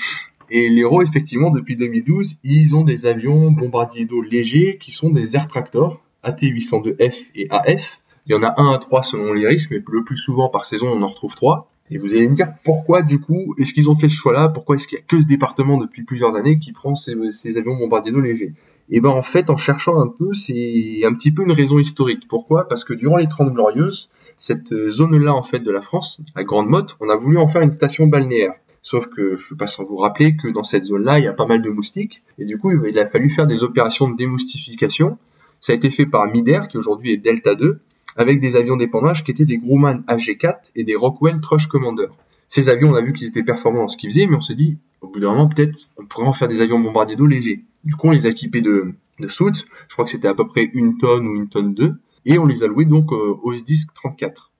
Et l'Héros, effectivement, depuis 2012, ils ont des avions bombardiers d'eau légers qui sont des air tractors. AT802F et AF. Il y en a un à trois selon les risques, mais le plus souvent par saison, on en retrouve trois. Et vous allez me dire pourquoi du coup est-ce qu'ils ont fait ce choix-là? Pourquoi est-ce qu'il n'y a que ce département depuis plusieurs années qui prend ces, avions bombardiers d'eau légers? Et ben en fait en cherchant un peu, c'est un petit peu une raison historique. Pourquoi? Parce que durant les Trente Glorieuses, cette zone-là en fait de la France, à Grande Motte, on a voulu en faire une station balnéaire. Sauf que je ne pas sans vous rappeler que dans cette zone-là, il y a pas mal de moustiques. Et du coup, il a fallu faire des opérations de démoustification ça a été fait par Midair, qui aujourd'hui est Delta 2, avec des avions d'épandage qui étaient des Grumman AG4 et des Rockwell Trush Commander. Ces avions, on a vu qu'ils étaient performants dans ce qu'ils faisaient, mais on s'est dit, au bout d'un moment, peut-être, on pourrait en faire des avions bombardiers d'eau légers. Du coup, on les a équipés de, de soutes, je crois que c'était à peu près une tonne ou une tonne 2, et on les a loués donc euh, au SDISC 34.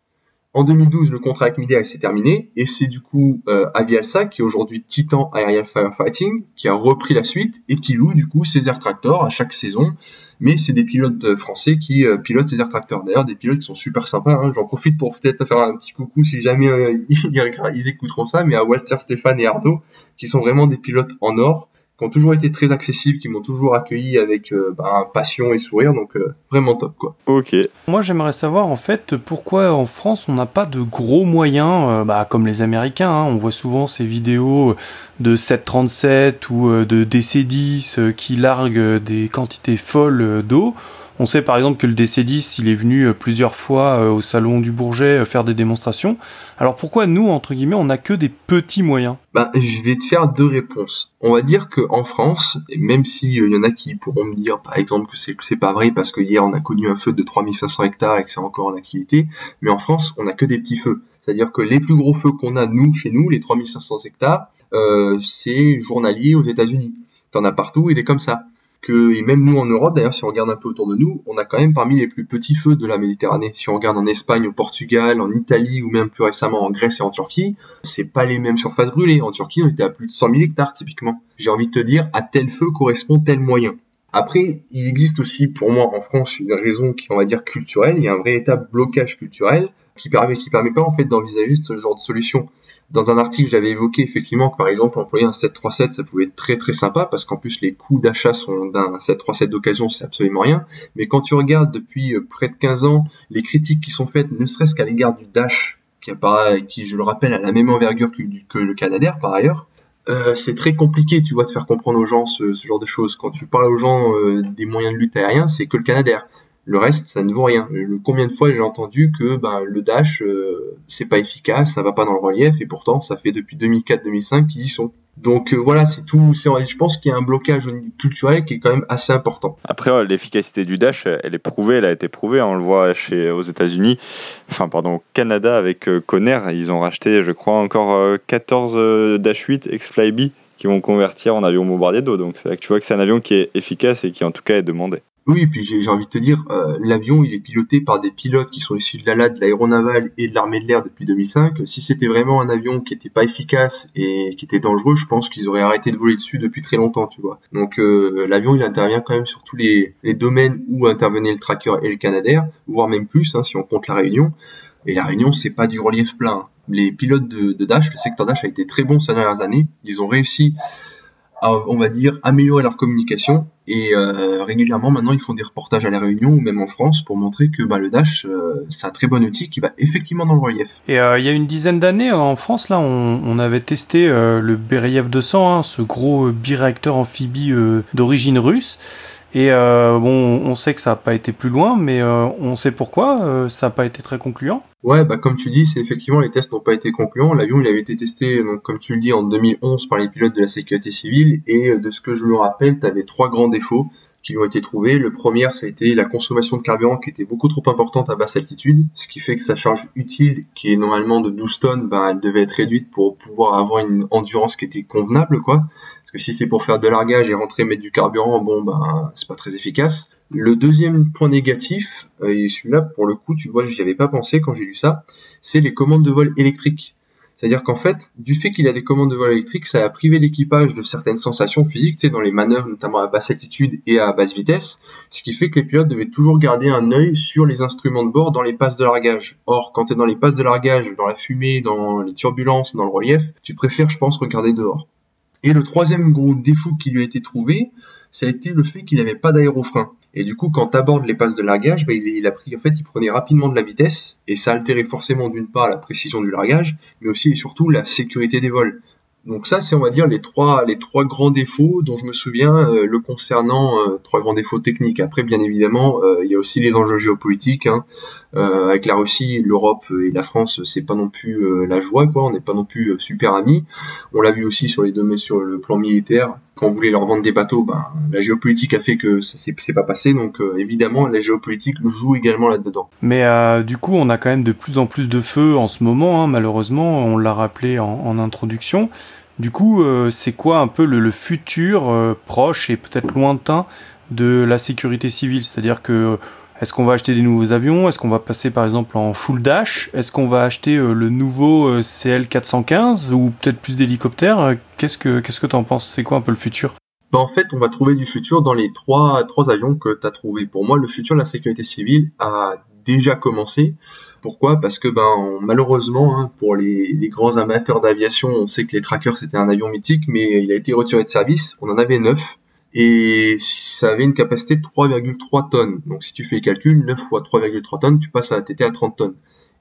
En 2012, le contrat avec Midair s'est terminé, et c'est du coup euh, Avialsa, qui est aujourd'hui Titan Aerial Firefighting, qui a repris la suite et qui loue du coup ses air tractors à chaque saison mais c'est des pilotes euh, français qui euh, pilotent ces air tracteurs. D'ailleurs, des pilotes qui sont super sympas. Hein. J'en profite pour peut-être faire un petit coucou si jamais euh, ils, écouteront ça, mais à Walter, Stéphane et Ardo, qui sont vraiment des pilotes en or qui ont toujours été très accessibles, qui m'ont toujours accueilli avec euh, bah, passion et sourire, donc euh, vraiment top quoi. Ok. Moi j'aimerais savoir en fait pourquoi en France on n'a pas de gros moyens, euh, bah, comme les Américains. Hein. On voit souvent ces vidéos de 737 ou de DC-10 qui larguent des quantités folles d'eau. On sait par exemple que le DC10, il est venu euh, plusieurs fois euh, au salon du Bourget euh, faire des démonstrations. Alors pourquoi nous, entre guillemets, on n'a que des petits moyens? Bah, Je vais te faire deux réponses. On va dire qu'en France, et même s'il y en a qui pourront me dire par exemple que c'est, c'est pas vrai parce que hier on a connu un feu de 3500 hectares et que c'est encore en activité, mais en France on n'a que des petits feux. C'est-à-dire que les plus gros feux qu'on a nous chez nous, les 3500 hectares, c'est journalier aux États-Unis. T'en as partout et des comme ça et même nous en Europe, d'ailleurs, si on regarde un peu autour de nous, on a quand même parmi les plus petits feux de la Méditerranée. Si on regarde en Espagne, au Portugal, en Italie ou même plus récemment en Grèce et en Turquie, c'est pas les mêmes surfaces brûlées. En Turquie, on était à plus de 100 000 hectares typiquement. J'ai envie de te dire, à tel feu correspond tel moyen. Après, il existe aussi pour moi en France une raison qui, on va dire, culturelle. Il y a un véritable blocage culturel qui permet, qui permet pas en fait d'envisager ce genre de solution. Dans un article, j'avais évoqué effectivement que par exemple employer un 737, ça pouvait être très très sympa parce qu'en plus les coûts d'achat sont d'un 737 d'occasion, c'est absolument rien. Mais quand tu regardes depuis euh, près de 15 ans les critiques qui sont faites, ne serait-ce qu'à l'égard du Dash, qui, apparaît, qui je le rappelle a la même envergure que, que le Canadair par ailleurs, euh, c'est très compliqué, tu vois, de faire comprendre aux gens ce, genre de choses. Quand tu parles aux gens euh, des moyens de lutte aériens, c'est que le Canadair. Le reste, ça ne vaut rien. Combien de fois j'ai entendu que ben, le dash, euh, c'est pas efficace, ça va pas dans le relief, et pourtant, ça fait depuis 2004-2005 qu'ils y sont. Donc euh, voilà, c'est tout. Je pense qu'il y a un blocage culturel qui est quand même assez important. Après, l'efficacité du dash, elle est prouvée, elle a été prouvée. On le voit chez aux États-Unis, enfin pardon, au Canada avec euh, Conner, ils ont racheté, je crois, encore 14 Dash 8 X-Flybe qui vont convertir en avion bombardier d'eau. Donc c'est là que tu vois que c'est un avion qui est efficace et qui en tout cas est demandé. Oui, puis j'ai envie de te dire, euh, l'avion il est piloté par des pilotes qui sont issus de l'ALA, de l'aéronavale et de l'armée de l'air depuis 2005. Si c'était vraiment un avion qui était pas efficace et qui était dangereux, je pense qu'ils auraient arrêté de voler dessus depuis très longtemps, tu vois. Donc euh, l'avion il intervient quand même sur tous les, les, domaines où intervenait le tracker et le Canadair, voire même plus hein, si on compte la Réunion. Et la Réunion c'est pas du relief plein. Les pilotes de, de Dash, le secteur Dash a été très bon ces dernières années. Ils ont réussi on va dire, améliorer leur communication. Et euh, régulièrement, maintenant, ils font des reportages à La Réunion ou même en France pour montrer que bah, le Dash, euh, c'est un très bon outil qui va effectivement dans le relief. Et euh, il y a une dizaine d'années, en France, là, on, avait testé le Beriev 200, hein, ce gros biréacteur amphibie d'origine russe. Et bon, on sait que ça n'a pas été plus loin, mais on sait pourquoi ça n'a pas été très concluant. Ouais, bah comme tu dis, c'est effectivement les tests n'ont pas été concluants. L'avion, il avait été testé, comme tu le dis, en 2011 par les pilotes de la sécurité civile. Et euh, de ce que je me rappelle, tu avais trois grands défauts qui ont été trouvés. Le premier, ça a été la consommation de carburant qui était beaucoup trop importante à basse altitude, ce qui fait que sa charge utile, qui est normalement de 12 tonnes, bah, elle devait être réduite pour pouvoir avoir une endurance qui était convenable, quoi. Parce que si c'est pour faire de largage et rentrer mettre du carburant, bon, ben, c'est pas très efficace. Le deuxième point négatif, euh, et celui-là, pour le coup, tu vois, j'y avais pas pensé quand j'ai lu ça, c'est les commandes de vol électriques. C'est-à-dire qu'en fait, du fait qu'il a des commandes de vol électriques, ça a privé l'équipage de certaines sensations physiques, tu sais, dans les manœuvres, notamment à basse altitude et à basse vitesse, ce qui fait que les pilotes devaient toujours garder un œil sur les instruments de bord dans les passes de largage. Or, quand tu es dans les passes de largage, dans la fumée, dans les turbulences, dans le relief, tu préfères, je pense, regarder dehors. Et le troisième gros défaut qui lui a été trouvé, ça a été le fait qu'il n'avait pas d'aérofrein. Et du coup, quand tu abordes les passes de largage, bah, il, prenait rapidement de la vitesse et ça altérait forcément d'une part la précision du largage, mais aussi et surtout la sécurité des vols. Donc ça, c'est on va dire les trois les trois grands défauts dont je me souviens euh, le concernant euh, trois grands défauts techniques. Après, bien évidemment, euh, il y a aussi les enjeux géopolitiques. Hein. Avec la Russie, l'Europe et la France, c'est pas non plus la joie, quoi. On n'est pas non plus super amis. On l'a vu aussi sur les domaines sur le plan militaire. Quand on voulait leur vendre des bateaux, ben, la géopolitique a fait que ça s'est pas passé. Donc évidemment, la géopolitique joue également là-dedans. Mais du coup, on a quand même de plus en plus de feux en ce moment. Hein, malheureusement, on l'a rappelé en, en introduction. Du coup, euh, c'est quoi un peu le, futur euh, proche et peut-être lointain de la sécurité civile? C'est-à-dire que est-ce qu'on va acheter des nouveaux avions? Est-ce qu'on va passer par exemple en full dash? Est-ce qu'on va acheter euh, le nouveau CL415 ou peut-être plus d'hélicoptères? Qu'est-ce que qu'est-ce que t'en penses? C'est quoi un peu le futur? Ben, en fait, on va trouver du futur dans les trois, avions que tu as trouvés. Pour moi, le futur de la sécurité civile a déjà commencé. Pourquoi? Parce que ben malheureusement hein, pour les, grands amateurs d'aviation, on sait que les trackers c'était un avion mythique, mais il a été retiré de service. On en avait 9 et ça avait une capacité de 3,3 tonnes. Donc si tu fais le calcul, 9 fois 3,3 tonnes, tu passes à la TT à 30 tonnes.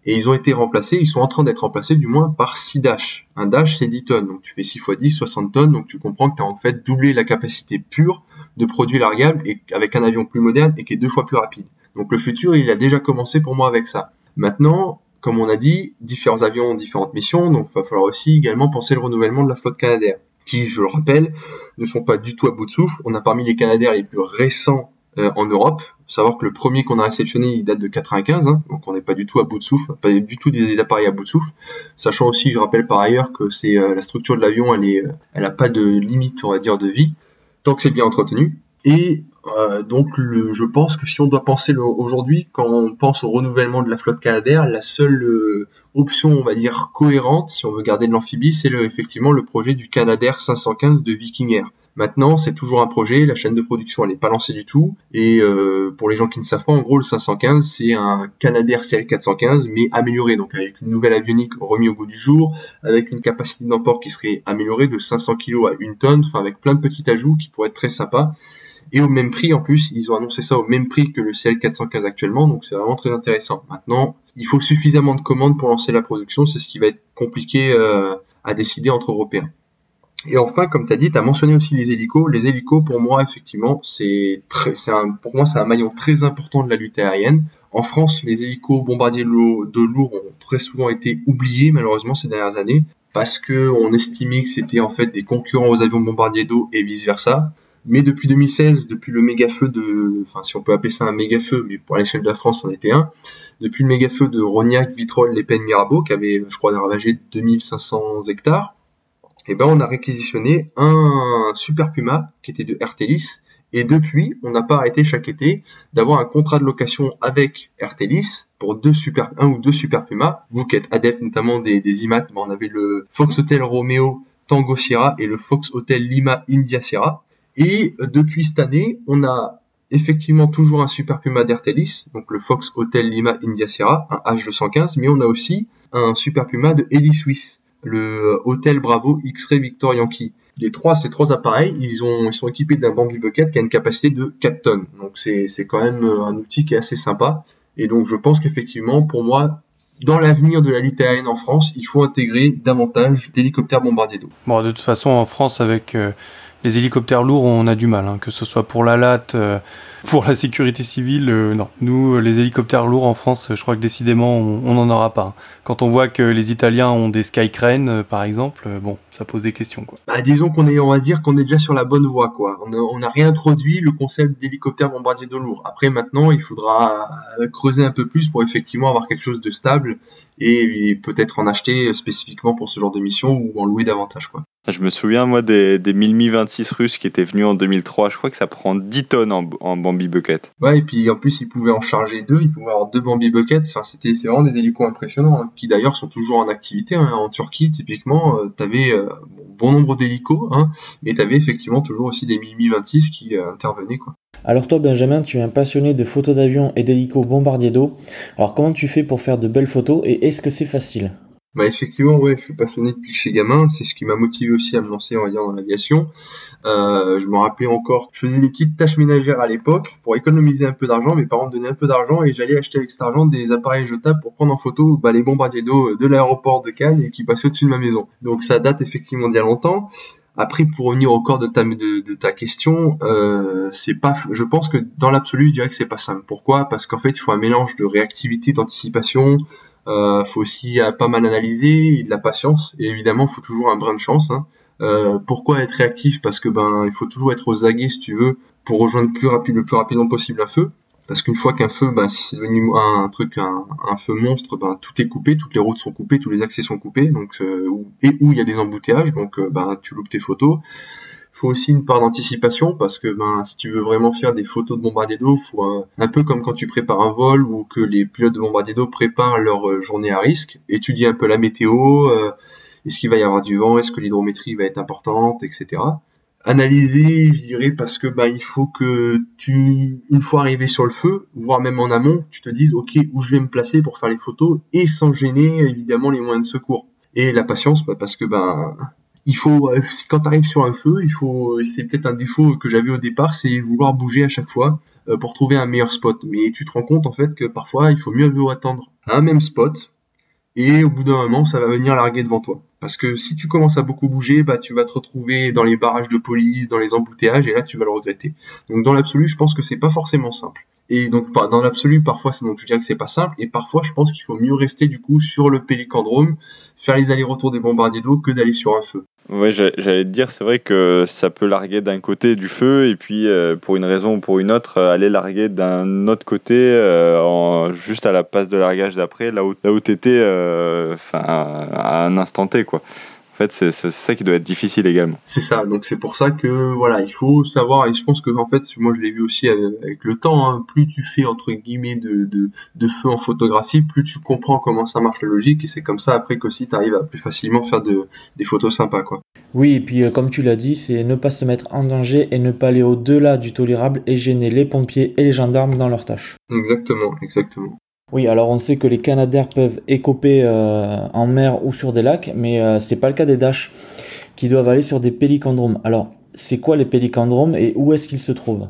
Et ils ont été remplacés, ils sont en train d'être remplacés du moins par 6 Dash. Un Dash c'est 10 tonnes, donc tu fais 6 fois 10, 60 tonnes, donc tu comprends que tu as en fait doublé la capacité pure de produits largables avec un avion plus moderne et qui est deux fois plus rapide. Donc le futur, il a déjà commencé pour moi avec ça. Maintenant, comme on a dit, différents avions ont différentes missions, donc il va falloir aussi également penser le renouvellement de la flotte canadienne, qui, je le rappelle, ne sont pas du tout à bout de souffle. On a parmi les Canadaires les plus récents euh, en Europe. Savoir que le premier qu'on a réceptionné, il date de 95, hein, donc on n'est pas du tout à bout de souffle, pas du tout des appareils à bout de souffle. Sachant aussi, je rappelle par ailleurs que c'est euh, la structure de l'avion, elle est, elle a pas de limite, on va dire, de vie, tant que c'est bien entretenu. Et euh, donc le, je pense que si on doit penser aujourd'hui, quand on pense au renouvellement de la flotte canadaire, la seule euh, option, on va dire, cohérente, si on veut garder de l'amphibie, c'est effectivement le projet du Canadair 515 de Viking Air. Maintenant, c'est toujours un projet, la chaîne de production elle n'est pas lancée du tout, et euh, pour les gens qui ne savent pas, en gros le 515 c'est un Canadair CL415 mais amélioré, donc avec une nouvelle avionique remise au goût du jour, avec une capacité d'emport qui serait améliorée de 500 kg à 1 tonne, enfin avec plein de petits ajouts qui pourraient être très sympas et au même prix en plus. Ils ont annoncé ça au même prix que le CL415 actuellement, donc c'est vraiment très intéressant. Maintenant, il faut suffisamment de commandes pour lancer la production, c'est ce qui va être compliqué euh, à décider entre Européens. Et enfin, comme tu as dit, tu as mentionné aussi les hélicos. Les hélicos, pour moi, effectivement, c'est pour moi, c'est un maillon très important de la lutte aérienne. En France, les hélicos bombardiers de lourd ont très souvent été oubliés, malheureusement, ces dernières années, parce que on estimait que c'était en fait des concurrents aux avions bombardiers d'eau et vice versa. Mais depuis 2016, depuis le méga feu de, enfin si on peut appeler ça un méga feu, mais pour l'échelle de la France, c'en était un. Depuis le méga feu de Rognac, Vitrolles, Les Pennes, Mirabeau, qui avait, je crois, ravagé 2500 hectares, eh ben on a réquisitionné un Super Puma qui était de Ertelis. Et depuis, on n'a pas arrêté chaque été d'avoir un contrat de location avec Ertelis pour deux super, un ou deux Super Puma. Vous qui êtes adepte notamment des, des IMAT, ben, on avait le Fox Hotel Romeo Tango Sierra et le Fox Hotel Lima India Sierra. Et euh, depuis cette année, on a effectivement toujours un Super Puma d'Ertelis, donc le Fox Hotel Lima India Sierra, un H215, mais on a aussi un Super Puma de Heli Suisse, le Hotel Bravo X-Ray Victor Yankee. Les trois, ces trois appareils, ils, ont, ils sont équipés d'un Bambi Bucket qui a une capacité de 4 tonnes. Donc c'est quand même un outil qui est assez sympa. Et donc je pense qu'effectivement, pour moi, dans l'avenir de la lutte aérienne en France, il faut intégrer davantage d'hélicoptères bombardiers d'eau. Bon, de toute façon, en France, avec euh, les hélicoptères lourds, on a du mal, hein, que ce soit pour la latte, euh, pour la sécurité civile. Euh, non, nous, les hélicoptères lourds en France, je crois que décidément, on n'en aura pas. Quand on voit que les Italiens ont des Skycrane, euh, par exemple, bon, ça pose des questions. Quoi. Bah, disons qu'on est, on va dire qu'on est déjà sur la bonne voie. Quoi. On n'a réintroduit le concept d'hélicoptère bombardier de lourd. Après, maintenant, il faudra creuser un peu plus pour effectivement avoir quelque chose de stable et peut-être en acheter spécifiquement pour ce genre de mission ou en louer davantage. Quoi. Je me souviens, moi, des, des Mi 26 russes qui étaient venus en 2003. Je crois que ça prend 10 tonnes en, en Bambi Bucket. Ouais, et puis en plus, ils pouvaient en charger deux. Ils pouvaient avoir deux Bambi Buckets. Enfin, c'était, c'est vraiment des hélicos impressionnants, hein, qui d'ailleurs sont toujours en activité. Hein. En Turquie, typiquement, euh, tu avais euh, bon nombre d'hélicos, hein, mais tu avais effectivement toujours aussi des Mi 26 qui euh, intervenaient. Quoi. Alors toi, Benjamin, tu es un passionné de photos d'avions et d'hélicos bombardiers d'eau. Alors comment tu fais pour faire de belles photos et est-ce que c'est facile? Bah effectivement, ouais, je suis passionné depuis que je gamin. C'est ce qui m'a motivé aussi à me lancer, dans l'aviation. Euh, je me rappelais encore, je faisais des petites tâches ménagères à l'époque pour économiser un peu d'argent. Mes parents me donnaient un peu d'argent et j'allais acheter avec cet argent des appareils jetables pour prendre en photo bah, les bombardiers d'eau de l'aéroport de Cannes et qui passaient au-dessus de ma maison. Donc ça date effectivement d'il y a longtemps. Après, pour revenir au corps de ta, question, euh, c'est pas, je pense que dans l'absolu, je dirais que c'est pas simple. Pourquoi? Parce qu'en fait, il faut un mélange de réactivité, d'anticipation, euh, faut aussi euh, pas mal analyser de la patience. Et évidemment, il faut toujours un brin de chance. Hein. Pourquoi être réactif? Parce que ben, il faut toujours être aux aguets si tu veux pour rejoindre plus rapide, le plus rapidement possible un feu. Parce qu'une fois qu'un feu, ben, si c'est devenu un, truc, un, feu monstre, ben, tout est coupé, toutes les routes sont coupées, tous les accès sont coupés, donc euh, et où il y a des embouteillages, donc euh, ben, tu loupes tes photos faut aussi une part d'anticipation parce que ben si tu veux vraiment faire des photos de bombardier d'eau, faut un, peu comme quand tu prépares un vol ou que les pilotes de bombardier d'eau préparent leur euh, journée à risque, étudier un peu la météo, euh, est-ce qu'il va y avoir du vent, est-ce que l'hydrométrie va être importante, etc. Analyser, je dirais, parce que ben il faut que tu, une fois arrivé sur le feu, voire même en amont, tu te dises ok où je vais me placer pour faire les photos et sans gêner évidemment les moyens de secours. Et la patience, bah, parce que ben il faut euh, quand tu arrives sur un feu, il faut c'est peut-être un défaut que j'avais au départ, c'est vouloir bouger à chaque fois euh, pour trouver un meilleur spot. Mais tu te rends compte en fait que parfois il faut mieux attendre un même spot et au bout d'un moment ça va venir larguer devant toi. Parce que si tu commences à beaucoup bouger, bah tu vas te retrouver dans les barrages de police, dans les embouteillages et là tu vas le regretter. Donc dans l'absolu, je pense que c'est pas forcément simple. Et donc dans l'absolu, parfois donc je dirais que c'est pas simple et parfois je pense qu'il faut mieux rester du coup sur le pélicandrome, faire les allers-retours des bombardiers d'eau que d'aller sur un feu. Ouais, j'allais te dire, c'est vrai que ça peut larguer d'un côté du feu et puis euh, pour une raison ou pour une autre, euh, aller larguer d'un autre côté, euh, juste à la passe de largage d'après, là où, là où tu étais à un instant T. Quoi. En fait, c'est ça qui doit être difficile également. C'est ça. Donc c'est pour ça que voilà, il faut savoir. Et je pense que en fait, moi je l'ai vu aussi avec le temps. Hein, plus tu fais entre guillemets de, de, de, feu en photographie, plus tu comprends comment ça marche la logique. Et c'est comme ça après qu'aussi tu arrives à plus facilement faire de, des photos sympas, quoi. Oui, et puis euh, comme tu l'as dit, c'est ne pas se mettre en danger et ne pas aller au-delà du tolérable et gêner les pompiers et les gendarmes dans leurs tâches. Exactement, exactement. Oui, alors on sait que les canadaires peuvent écoper euh, en mer ou sur des lacs, mais euh, c'est pas le cas des Dash qui doivent aller sur des pélicandromes. Alors, c'est quoi les pélicandromes et où est-ce qu'ils se trouvent?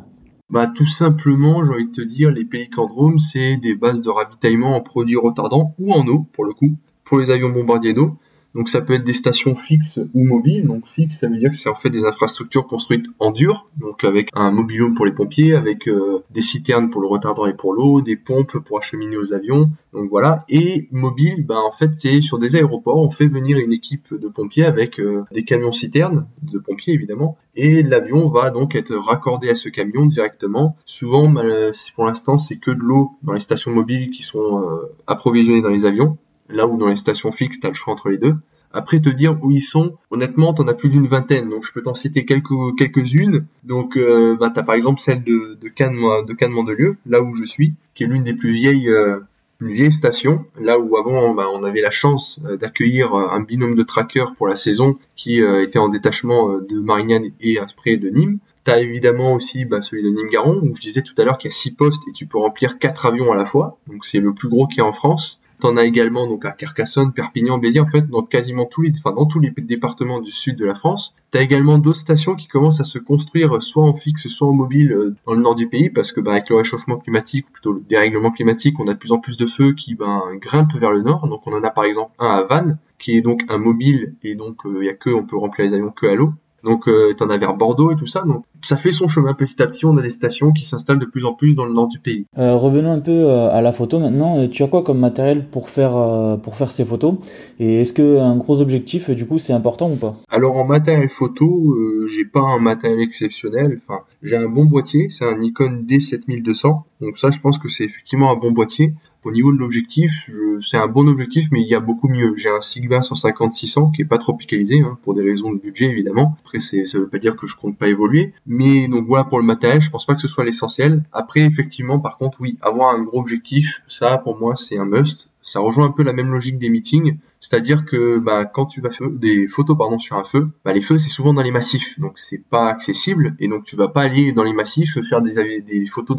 Bah, tout simplement, j'ai envie de te dire, les pélicandromes, c'est des bases de ravitaillement en produits retardants ou en eau, pour le coup, pour les avions bombardiers d'eau. Donc ça peut être des stations fixes ou mobiles. Donc fixe, ça veut dire que c'est en fait des infrastructures construites en dur, donc avec un mobilhome pour les pompiers, avec euh, des citernes pour le retardant et pour l'eau, des pompes pour acheminer aux avions. Donc voilà. Et mobile, ben en fait c'est sur des aéroports, on fait venir une équipe de pompiers avec euh, des camions citernes de pompiers évidemment, et l'avion va donc être raccordé à ce camion directement. Souvent, pour l'instant, c'est que de l'eau dans les stations mobiles qui sont euh, approvisionnées dans les avions là où dans les stations fixes, tu as le choix entre les deux. Après, te dire où ils sont, honnêtement, t'en as plus d'une vingtaine, donc je peux t'en citer quelques, quelques-unes. Donc, euh, bah, t'as par exemple celle de, de Cannes, de Cannes là où je suis, qui est l'une des plus vieilles, euh, une vieille station, là où avant, bah, on avait la chance euh, d'accueillir euh, un binôme de trackers pour la saison, qui était en détachement de Marignane et après de Nîmes. T'as évidemment aussi bah, celui de Nîmes-Garon, où je disais tout à l'heure qu'il y a six postes et tu peux remplir quatre avions à la fois. Donc c'est le plus gros qu'il y a en France. T'en as également donc à Carcassonne, Perpignan, Béziers, en fait dans quasiment tous les, enfin dans tous les départements du sud de la France. T'as également d'autres stations qui commencent à se construire soit en fixe, soit en mobile euh, dans le nord du pays, parce que bah, avec le réchauffement climatique, ou plutôt le dérèglement climatique, on a de plus en plus de feux qui ben, grimpent vers le nord. Donc on en a par exemple un à Vannes, qui est donc un mobile et donc il euh, y a que on peut remplir les avions que à l'eau. Donc euh, t'en as vers Bordeaux et tout ça. Donc ça fait son chemin petit à petit. On a des stations qui s'installent de plus en plus dans le nord du pays. Euh, revenons un peu euh, à la photo maintenant. Euh, tu as quoi comme matériel pour faire pour faire ces photos? Et est-ce que un gros objectif du coup c'est important ou pas? Alors en matériel photo, j'ai pas un matériel exceptionnel. Enfin, j'ai un bon boîtier. C'est un Nikon D7200. Donc ça, je pense que c'est effectivement un bon boîtier. Au niveau de l'objectif, c'est un bon objectif, mais il y a beaucoup mieux. J'ai un Sigma 150-600 qui est pas tropicalisé, hein, pour des raisons de budget évidemment. Après, ça veut pas dire que je compte pas évoluer. Mais donc voilà pour le matériel, je pense pas que ce soit l'essentiel. Après, effectivement, par contre, oui, avoir un gros objectif, ça pour moi c'est un must ça rejoint un peu la même logique des meetings, c'est-à-dire que bah, quand tu vas faire des photos pardon sur un feu, bah, les feux c'est souvent dans les massifs, donc c'est pas accessible et donc tu vas pas aller dans les massifs faire des, photos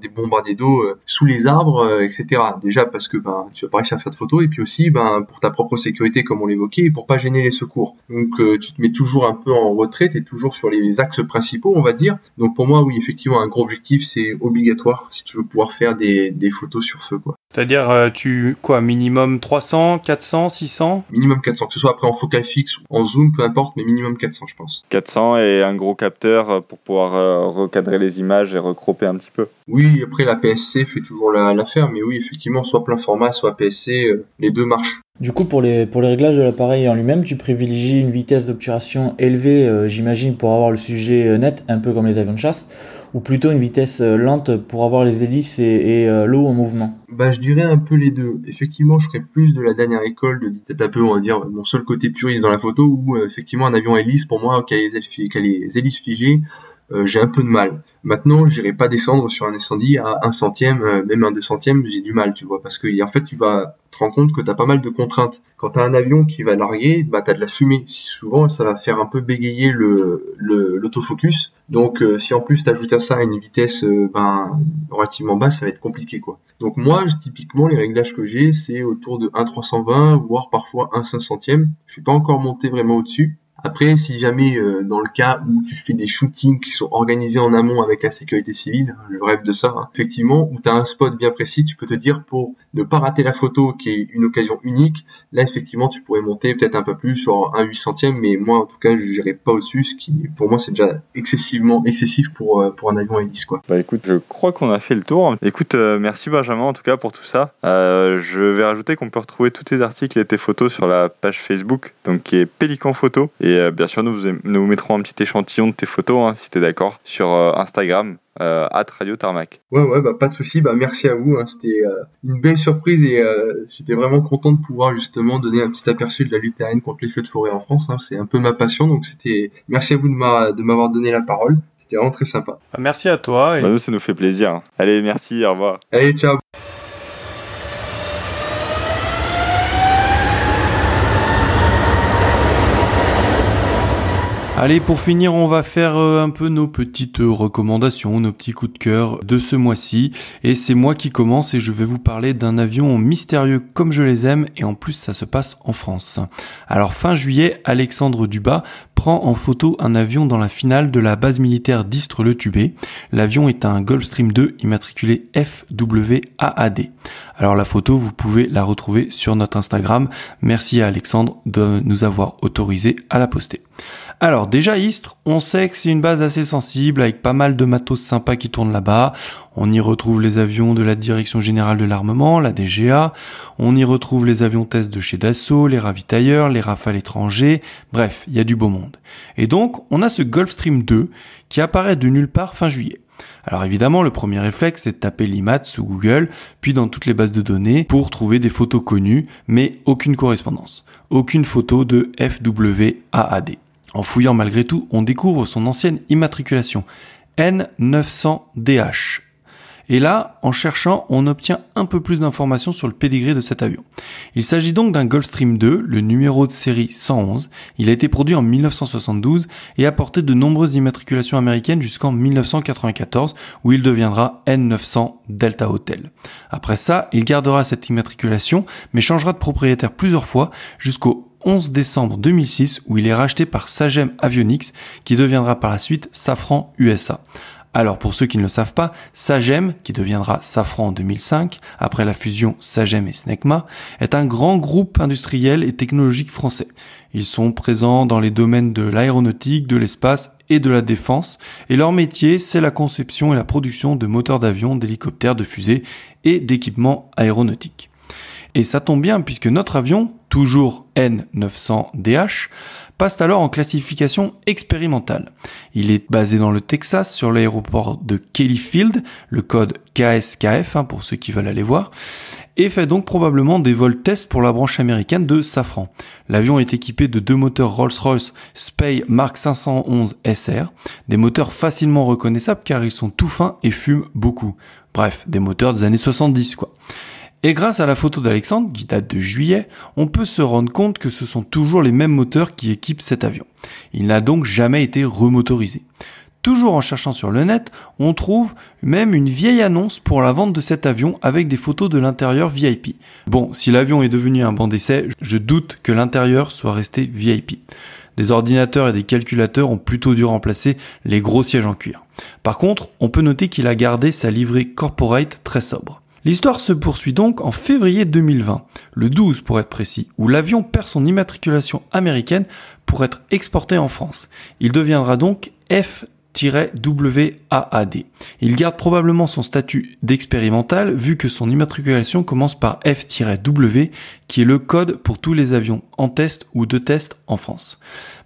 des bombardiers d'eau euh, sous les arbres, euh, etc. Déjà parce que bah, tu vas pas réussir à faire de photos et puis aussi bah, pour ta propre sécurité comme on l'évoquait et pour pas gêner les secours. Donc euh, tu te mets toujours un peu en retrait, es toujours sur les axes principaux on va dire. Donc pour moi oui effectivement un gros objectif c'est obligatoire si tu veux pouvoir faire des, des photos sur feu. C'est-à-dire tu quoi, minimum 300, 400, 600 Minimum 400, que ce soit après en focal fixe ou en zoom, peu importe, mais minimum 400, je pense. 400 et un gros capteur euh, pour pouvoir euh, recadrer les images et recroper un petit peu. Oui, après la PSC fait toujours l'affaire, mais oui, effectivement, soit plein format, soit PSC, euh, les deux marchent. Du coup, pour les, pour les réglages de l'appareil en lui-même, tu privilégies une vitesse d'obturation élevée, j'imagine, pour avoir le sujet net, un peu comme les avions de chasse ou plutôt une vitesse euh, lente pour avoir les hélices et, euh, l'eau en mouvement Bah je dirais un peu les deux. Effectivement, je serais plus de la dernière école de tête un peu, on va dire, mon seul côté puriste dans la photo, où euh, effectivement un avion hélice, pour moi, qui a les hélices figées, j'ai un peu de mal. Maintenant, j'irai pas descendre sur un incendie à un centième, même un deux centièmes, j'ai du mal, tu vois, parce que en fait, tu vas te rendre compte que tu as pas mal de contraintes. Quand tu as un avion qui va larguer, bah, tu as de la fumée. Souvent, ça va faire un peu bégayer. Le, l'autofocus. Donc, euh, si en plus tu ajoutes à ça une vitesse euh, ben, relativement basse, ça va être compliqué. quoi. Donc moi, typiquement, les réglages que j'ai, c'est autour de 1,320, voire parfois 1,500. Je suis pas encore monté vraiment au-dessus. Après, si jamais euh, dans le cas où tu fais des shootings qui sont organisés en amont avec la sécurité civile, hein, le rêve de ça, hein, effectivement, où tu as un spot bien précis, tu peux te dire pour ne pas rater la photo qui est une occasion unique, là effectivement tu pourrais monter peut-être un peu plus sur un 8 centième, mais moi en tout cas je n'irai pas au-dessus, ce qui pour moi c'est déjà excessivement excessif pour, euh, pour un avion hélice quoi. Bah écoute, je crois qu'on a fait le tour. Écoute, euh, merci Benjamin en tout cas pour tout ça. je vais rajouter qu'on peut retrouver tous tes articles et tes photos sur la page Facebook, donc qui est Pélican Photo. Et bien sûr, nous, nous mettrons un petit échantillon de tes photos, hein, si tu es d'accord, sur Instagram euh, à Radio Tarmac. Ouais, ouais, bah, pas de souci. Bah, merci à vous. Hein. C'était euh, une belle surprise et euh, j'étais vraiment content de pouvoir justement donner un petit aperçu de la lutte aérienne contre les feux de forêt en France. Hein. C'est un peu ma passion, donc c'était. Merci à vous de m'avoir donné la parole. C'était vraiment très sympa. Merci à toi. Et... Bah, nous, ça nous fait plaisir. Allez, merci. Au revoir. Allez, ciao. Allez, pour finir, on va faire euh, un peu nos petites euh, recommandations, nos petits coups de cœur de ce mois-ci. Et c'est moi qui commence et je vais vous parler d'un avion mystérieux comme je les aime et en plus ça se passe en France. Alors fin juillet, Alexandre Dubas prend en photo un avion dans la finale de la base militaire d'Istres-le-Tubé. L'avion est un Gulfstream 2 immatriculé FWAAD. Alors la photo, vous pouvez la retrouver sur notre Instagram. Merci à Alexandre de nous avoir autorisé à la poster. Alors déjà Istres, on sait que c'est une base assez sensible avec pas mal de matos sympas qui tournent là-bas. On y retrouve les avions de la Direction Générale de l'Armement, la DGA. On y retrouve les avions test de chez Dassault, les ravitailleurs, les rafales étrangers. Bref, il y a du beau monde. Et donc, on a ce Gulfstream 2 qui apparaît de nulle part fin juillet. Alors évidemment, le premier réflexe, c'est de taper l'IMAT sous Google, puis dans toutes les bases de données, pour trouver des photos connues, mais aucune correspondance. Aucune photo de FWAAD. En fouillant malgré tout, on découvre son ancienne immatriculation, N900DH. Et là, en cherchant, on obtient un peu plus d'informations sur le pédigré de cet avion. Il s'agit donc d'un Gulfstream 2, le numéro de série 111. Il a été produit en 1972 et a porté de nombreuses immatriculations américaines jusqu'en 1994 où il deviendra N900 Delta Hotel. Après ça, il gardera cette immatriculation mais changera de propriétaire plusieurs fois jusqu'au 11 décembre 2006 où il est racheté par Sagem Avionics qui deviendra par la suite Safran USA. Alors pour ceux qui ne le savent pas, Sagem, qui deviendra Safran en 2005, après la fusion Sagem et Snecma, est un grand groupe industriel et technologique français. Ils sont présents dans les domaines de l'aéronautique, de l'espace et de la défense, et leur métier, c'est la conception et la production de moteurs d'avions, d'hélicoptères, de fusées et d'équipements aéronautiques. Et ça tombe bien puisque notre avion, toujours N900DH, passe alors en classification expérimentale. Il est basé dans le Texas sur l'aéroport de Kelly Field, le code KSKF hein, pour ceux qui veulent aller voir, et fait donc probablement des vols tests pour la branche américaine de Safran. L'avion est équipé de deux moteurs Rolls-Royce Spey Mark 511 SR, des moteurs facilement reconnaissables car ils sont tout fins et fument beaucoup. Bref, des moteurs des années 70 quoi. Et grâce à la photo d'Alexandre, qui date de juillet, on peut se rendre compte que ce sont toujours les mêmes moteurs qui équipent cet avion. Il n'a donc jamais été remotorisé. Toujours en cherchant sur le net, on trouve même une vieille annonce pour la vente de cet avion avec des photos de l'intérieur VIP. Bon, si l'avion est devenu un banc d'essai, je doute que l'intérieur soit resté VIP. Des ordinateurs et des calculateurs ont plutôt dû remplacer les gros sièges en cuir. Par contre, on peut noter qu'il a gardé sa livrée corporate très sobre. L'histoire se poursuit donc en février 2020, le 12 pour être précis, où l'avion perd son immatriculation américaine pour être exporté en France. Il deviendra donc F WAAD. Il garde probablement son statut d'expérimental vu que son immatriculation commence par F-W qui est le code pour tous les avions en test ou de test en France.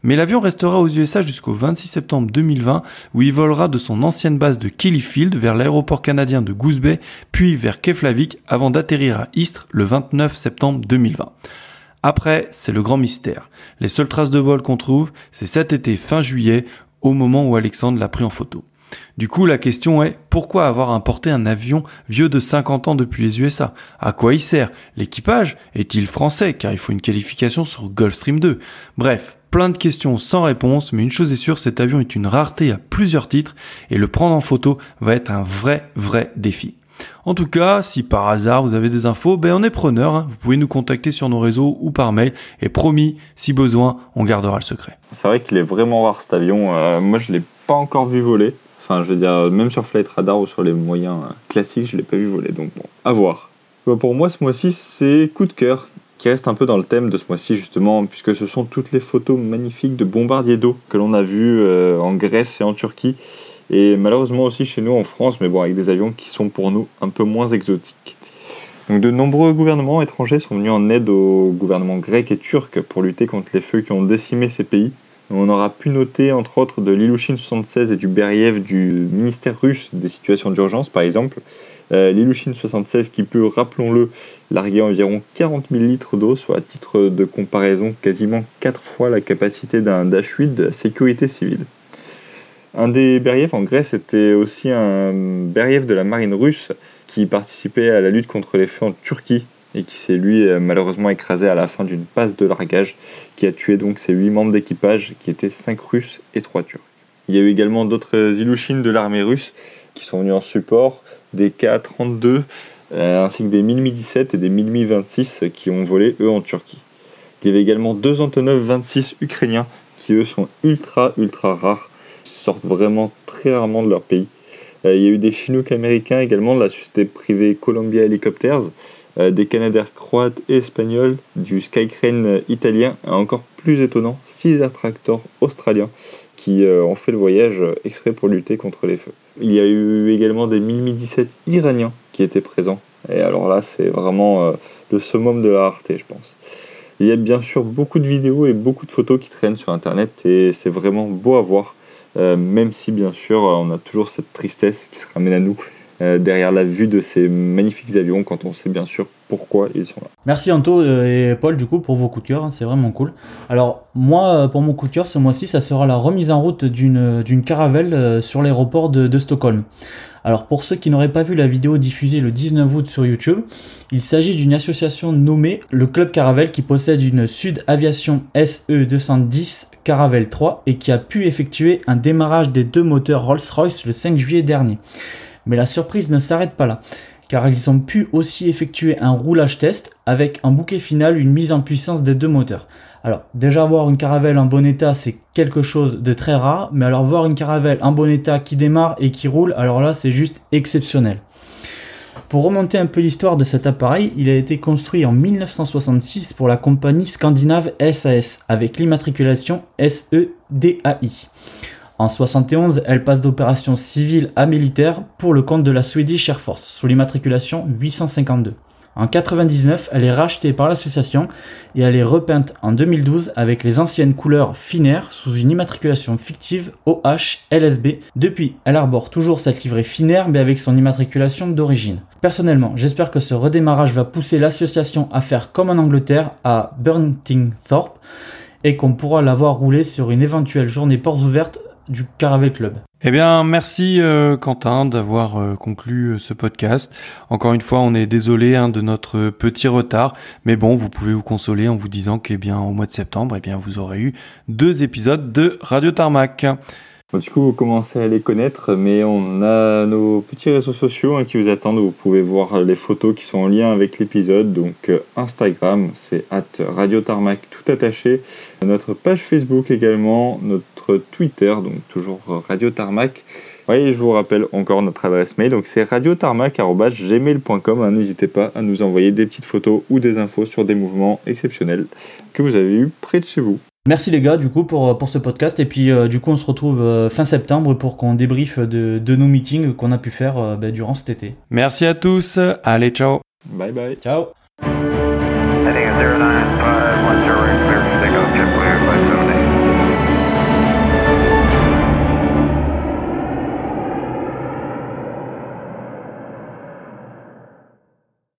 Mais l'avion restera aux USA jusqu'au 26 septembre 2020 où il volera de son ancienne base de Kellyfield vers l'aéroport canadien de Goose Bay puis vers Keflavik avant d'atterrir à Istres le 29 septembre 2020. Après, c'est le grand mystère. Les seules traces de vol qu'on trouve, c'est cet été fin juillet au moment où Alexandre l'a pris en photo. Du coup, la question est pourquoi avoir importé un avion vieux de 50 ans depuis les USA À quoi il sert? L'équipage? Est-il français? Car il faut une qualification sur Gulfstream 2 Bref, plein de questions sans réponse, mais une chose est sûre, cet avion est une rareté à plusieurs titres et le prendre en photo va être un vrai vrai défi. En tout cas, si par hasard vous avez des infos, ben on est preneur. Hein. Vous pouvez nous contacter sur nos réseaux ou par mail. Et promis, si besoin, on gardera le secret. C'est vrai qu'il est vraiment rare cet avion. Euh, moi, je l'ai pas encore vu voler. Enfin, je veux dire, même sur Flight Radar ou sur les moyens euh, classiques, je l'ai pas vu voler. Donc bon, à voir. pour moi, ce mois-ci, c'est coup de cœur qui reste un peu dans le thème de ce mois-ci justement, puisque ce sont toutes les photos magnifiques de bombardiers d'eau que l'on a vues euh, en Grèce et en Turquie et malheureusement aussi chez nous en France, mais bon, avec des avions qui sont pour nous un peu moins exotiques. Donc de nombreux gouvernements étrangers sont venus en aide aux gouvernements grecs et turcs pour lutter contre les feux qui ont décimé ces pays. On aura pu noter entre autres de l'Ilushin 76 et du Beriev du ministère russe des situations d'urgence par exemple. Euh, L'Ilushin 76 qui peut, rappelons-le, larguer environ 40 000 litres d'eau, soit à titre de comparaison quasiment 4 fois la capacité d'un Dash 8 de sécurité civile. Un des Beriev en Grèce était aussi un Beriev de la marine russe qui participait à la lutte contre les feux en Turquie et qui s'est lui malheureusement écrasé à la fin d'une passe de largage qui a tué donc ses 8 membres d'équipage qui étaient 5 Russes et 3 Turcs. Il y a eu également d'autres Ilushin de l'armée russe qui sont venus en support, des K-32 euh, ainsi que des 1017 et des 1026 qui ont volé eux en Turquie. Il y avait également deux Antonov 26 ukrainiens qui eux sont ultra ultra rares, sortent vraiment très rarement de leur pays. Euh, il y a eu des Chinook américains également de la société privée Columbia Helicopters, euh, des Canadair croates et espagnols, du Skycrane italien, et encore plus étonnant, 6 Air Tractor australiens qui ont fait le voyage exprès pour lutter contre les feux. Il y a eu également des 1017 iraniens qui étaient présents. Et alors là, c'est vraiment euh, le summum de la rareté, je pense. Il y a bien sûr beaucoup de vidéos et beaucoup de photos qui traînent sur Internet et c'est vraiment beau à voir. Euh, même si bien sûr on a toujours cette tristesse qui se ramène à nous derrière la vue de ces magnifiques avions quand on sait bien sûr pourquoi ils sont là. Merci Anto et Paul du coup pour vos coups de cœur, hein, c'est vraiment cool. Alors moi pour mon coup de cœur ce mois-ci ça sera la remise en route d'une caravelle sur l'aéroport de, de Stockholm. Alors pour ceux qui n'auraient pas vu la vidéo diffusée le 19 août sur YouTube, il s'agit d'une association nommée le Club Caravelle qui possède une Sud Aviation SE 210 Caravelle 3 et qui a pu effectuer un démarrage des deux moteurs Rolls-Royce le 5 juillet dernier. Mais la surprise ne s'arrête pas là car ils ont pu aussi effectuer un roulage test avec un bouquet final, une mise en puissance des deux moteurs. Alors déjà voir une caravelle en bon état c'est quelque chose de très rare, mais alors voir une caravelle en bon état qui démarre et qui roule, alors là c'est juste exceptionnel. Pour remonter un peu l'histoire de cet appareil, il a été construit en 1966 pour la compagnie scandinave SAS avec l'immatriculation SEDAI. En 71, elle passe d'opération civile à militaire pour le compte de la Swedish Air Force sous l'immatriculation 852. En 99, elle est rachetée par l'association et elle est repeinte en 2012 avec les anciennes couleurs Finnair sous une immatriculation fictive OH-LSB. Depuis, elle arbore toujours cette livrée Finnair mais avec son immatriculation d'origine. Personnellement, j'espère que ce redémarrage va pousser l'association à faire comme en Angleterre à Thorpe et qu'on pourra la voir rouler sur une éventuelle journée portes ouvertes du Caravelle Club. Eh bien, merci euh, Quentin d'avoir euh, conclu euh, ce podcast. Encore une fois, on est désolé hein, de notre petit retard, mais bon, vous pouvez vous consoler en vous disant qu'au bien au mois de septembre, eh bien vous aurez eu deux épisodes de Radio Tarmac. du coup, vous commencez à les connaître, mais on a nos petits réseaux sociaux hein, qui vous attendent. Vous pouvez voir les photos qui sont en lien avec l'épisode. Donc Instagram, c'est at Radio Tarmac tout attaché. Notre page Facebook également, notre Twitter, donc toujours Radio Tarmac. Oui, je vous rappelle encore notre adresse mail, donc c'est radiotarmac.gmail.com. Hein, n'hésitez pas à nous envoyer des petites photos ou des infos sur des mouvements exceptionnels que vous avez eu près de chez vous. Merci les gars du coup pour, pour ce podcast et puis euh, du coup on se retrouve euh, fin septembre pour qu'on débriefe de, de, nos meetings qu'on a pu faire euh, bah, durant cet été. Merci à tous, allez ciao. Bye bye. Ciao.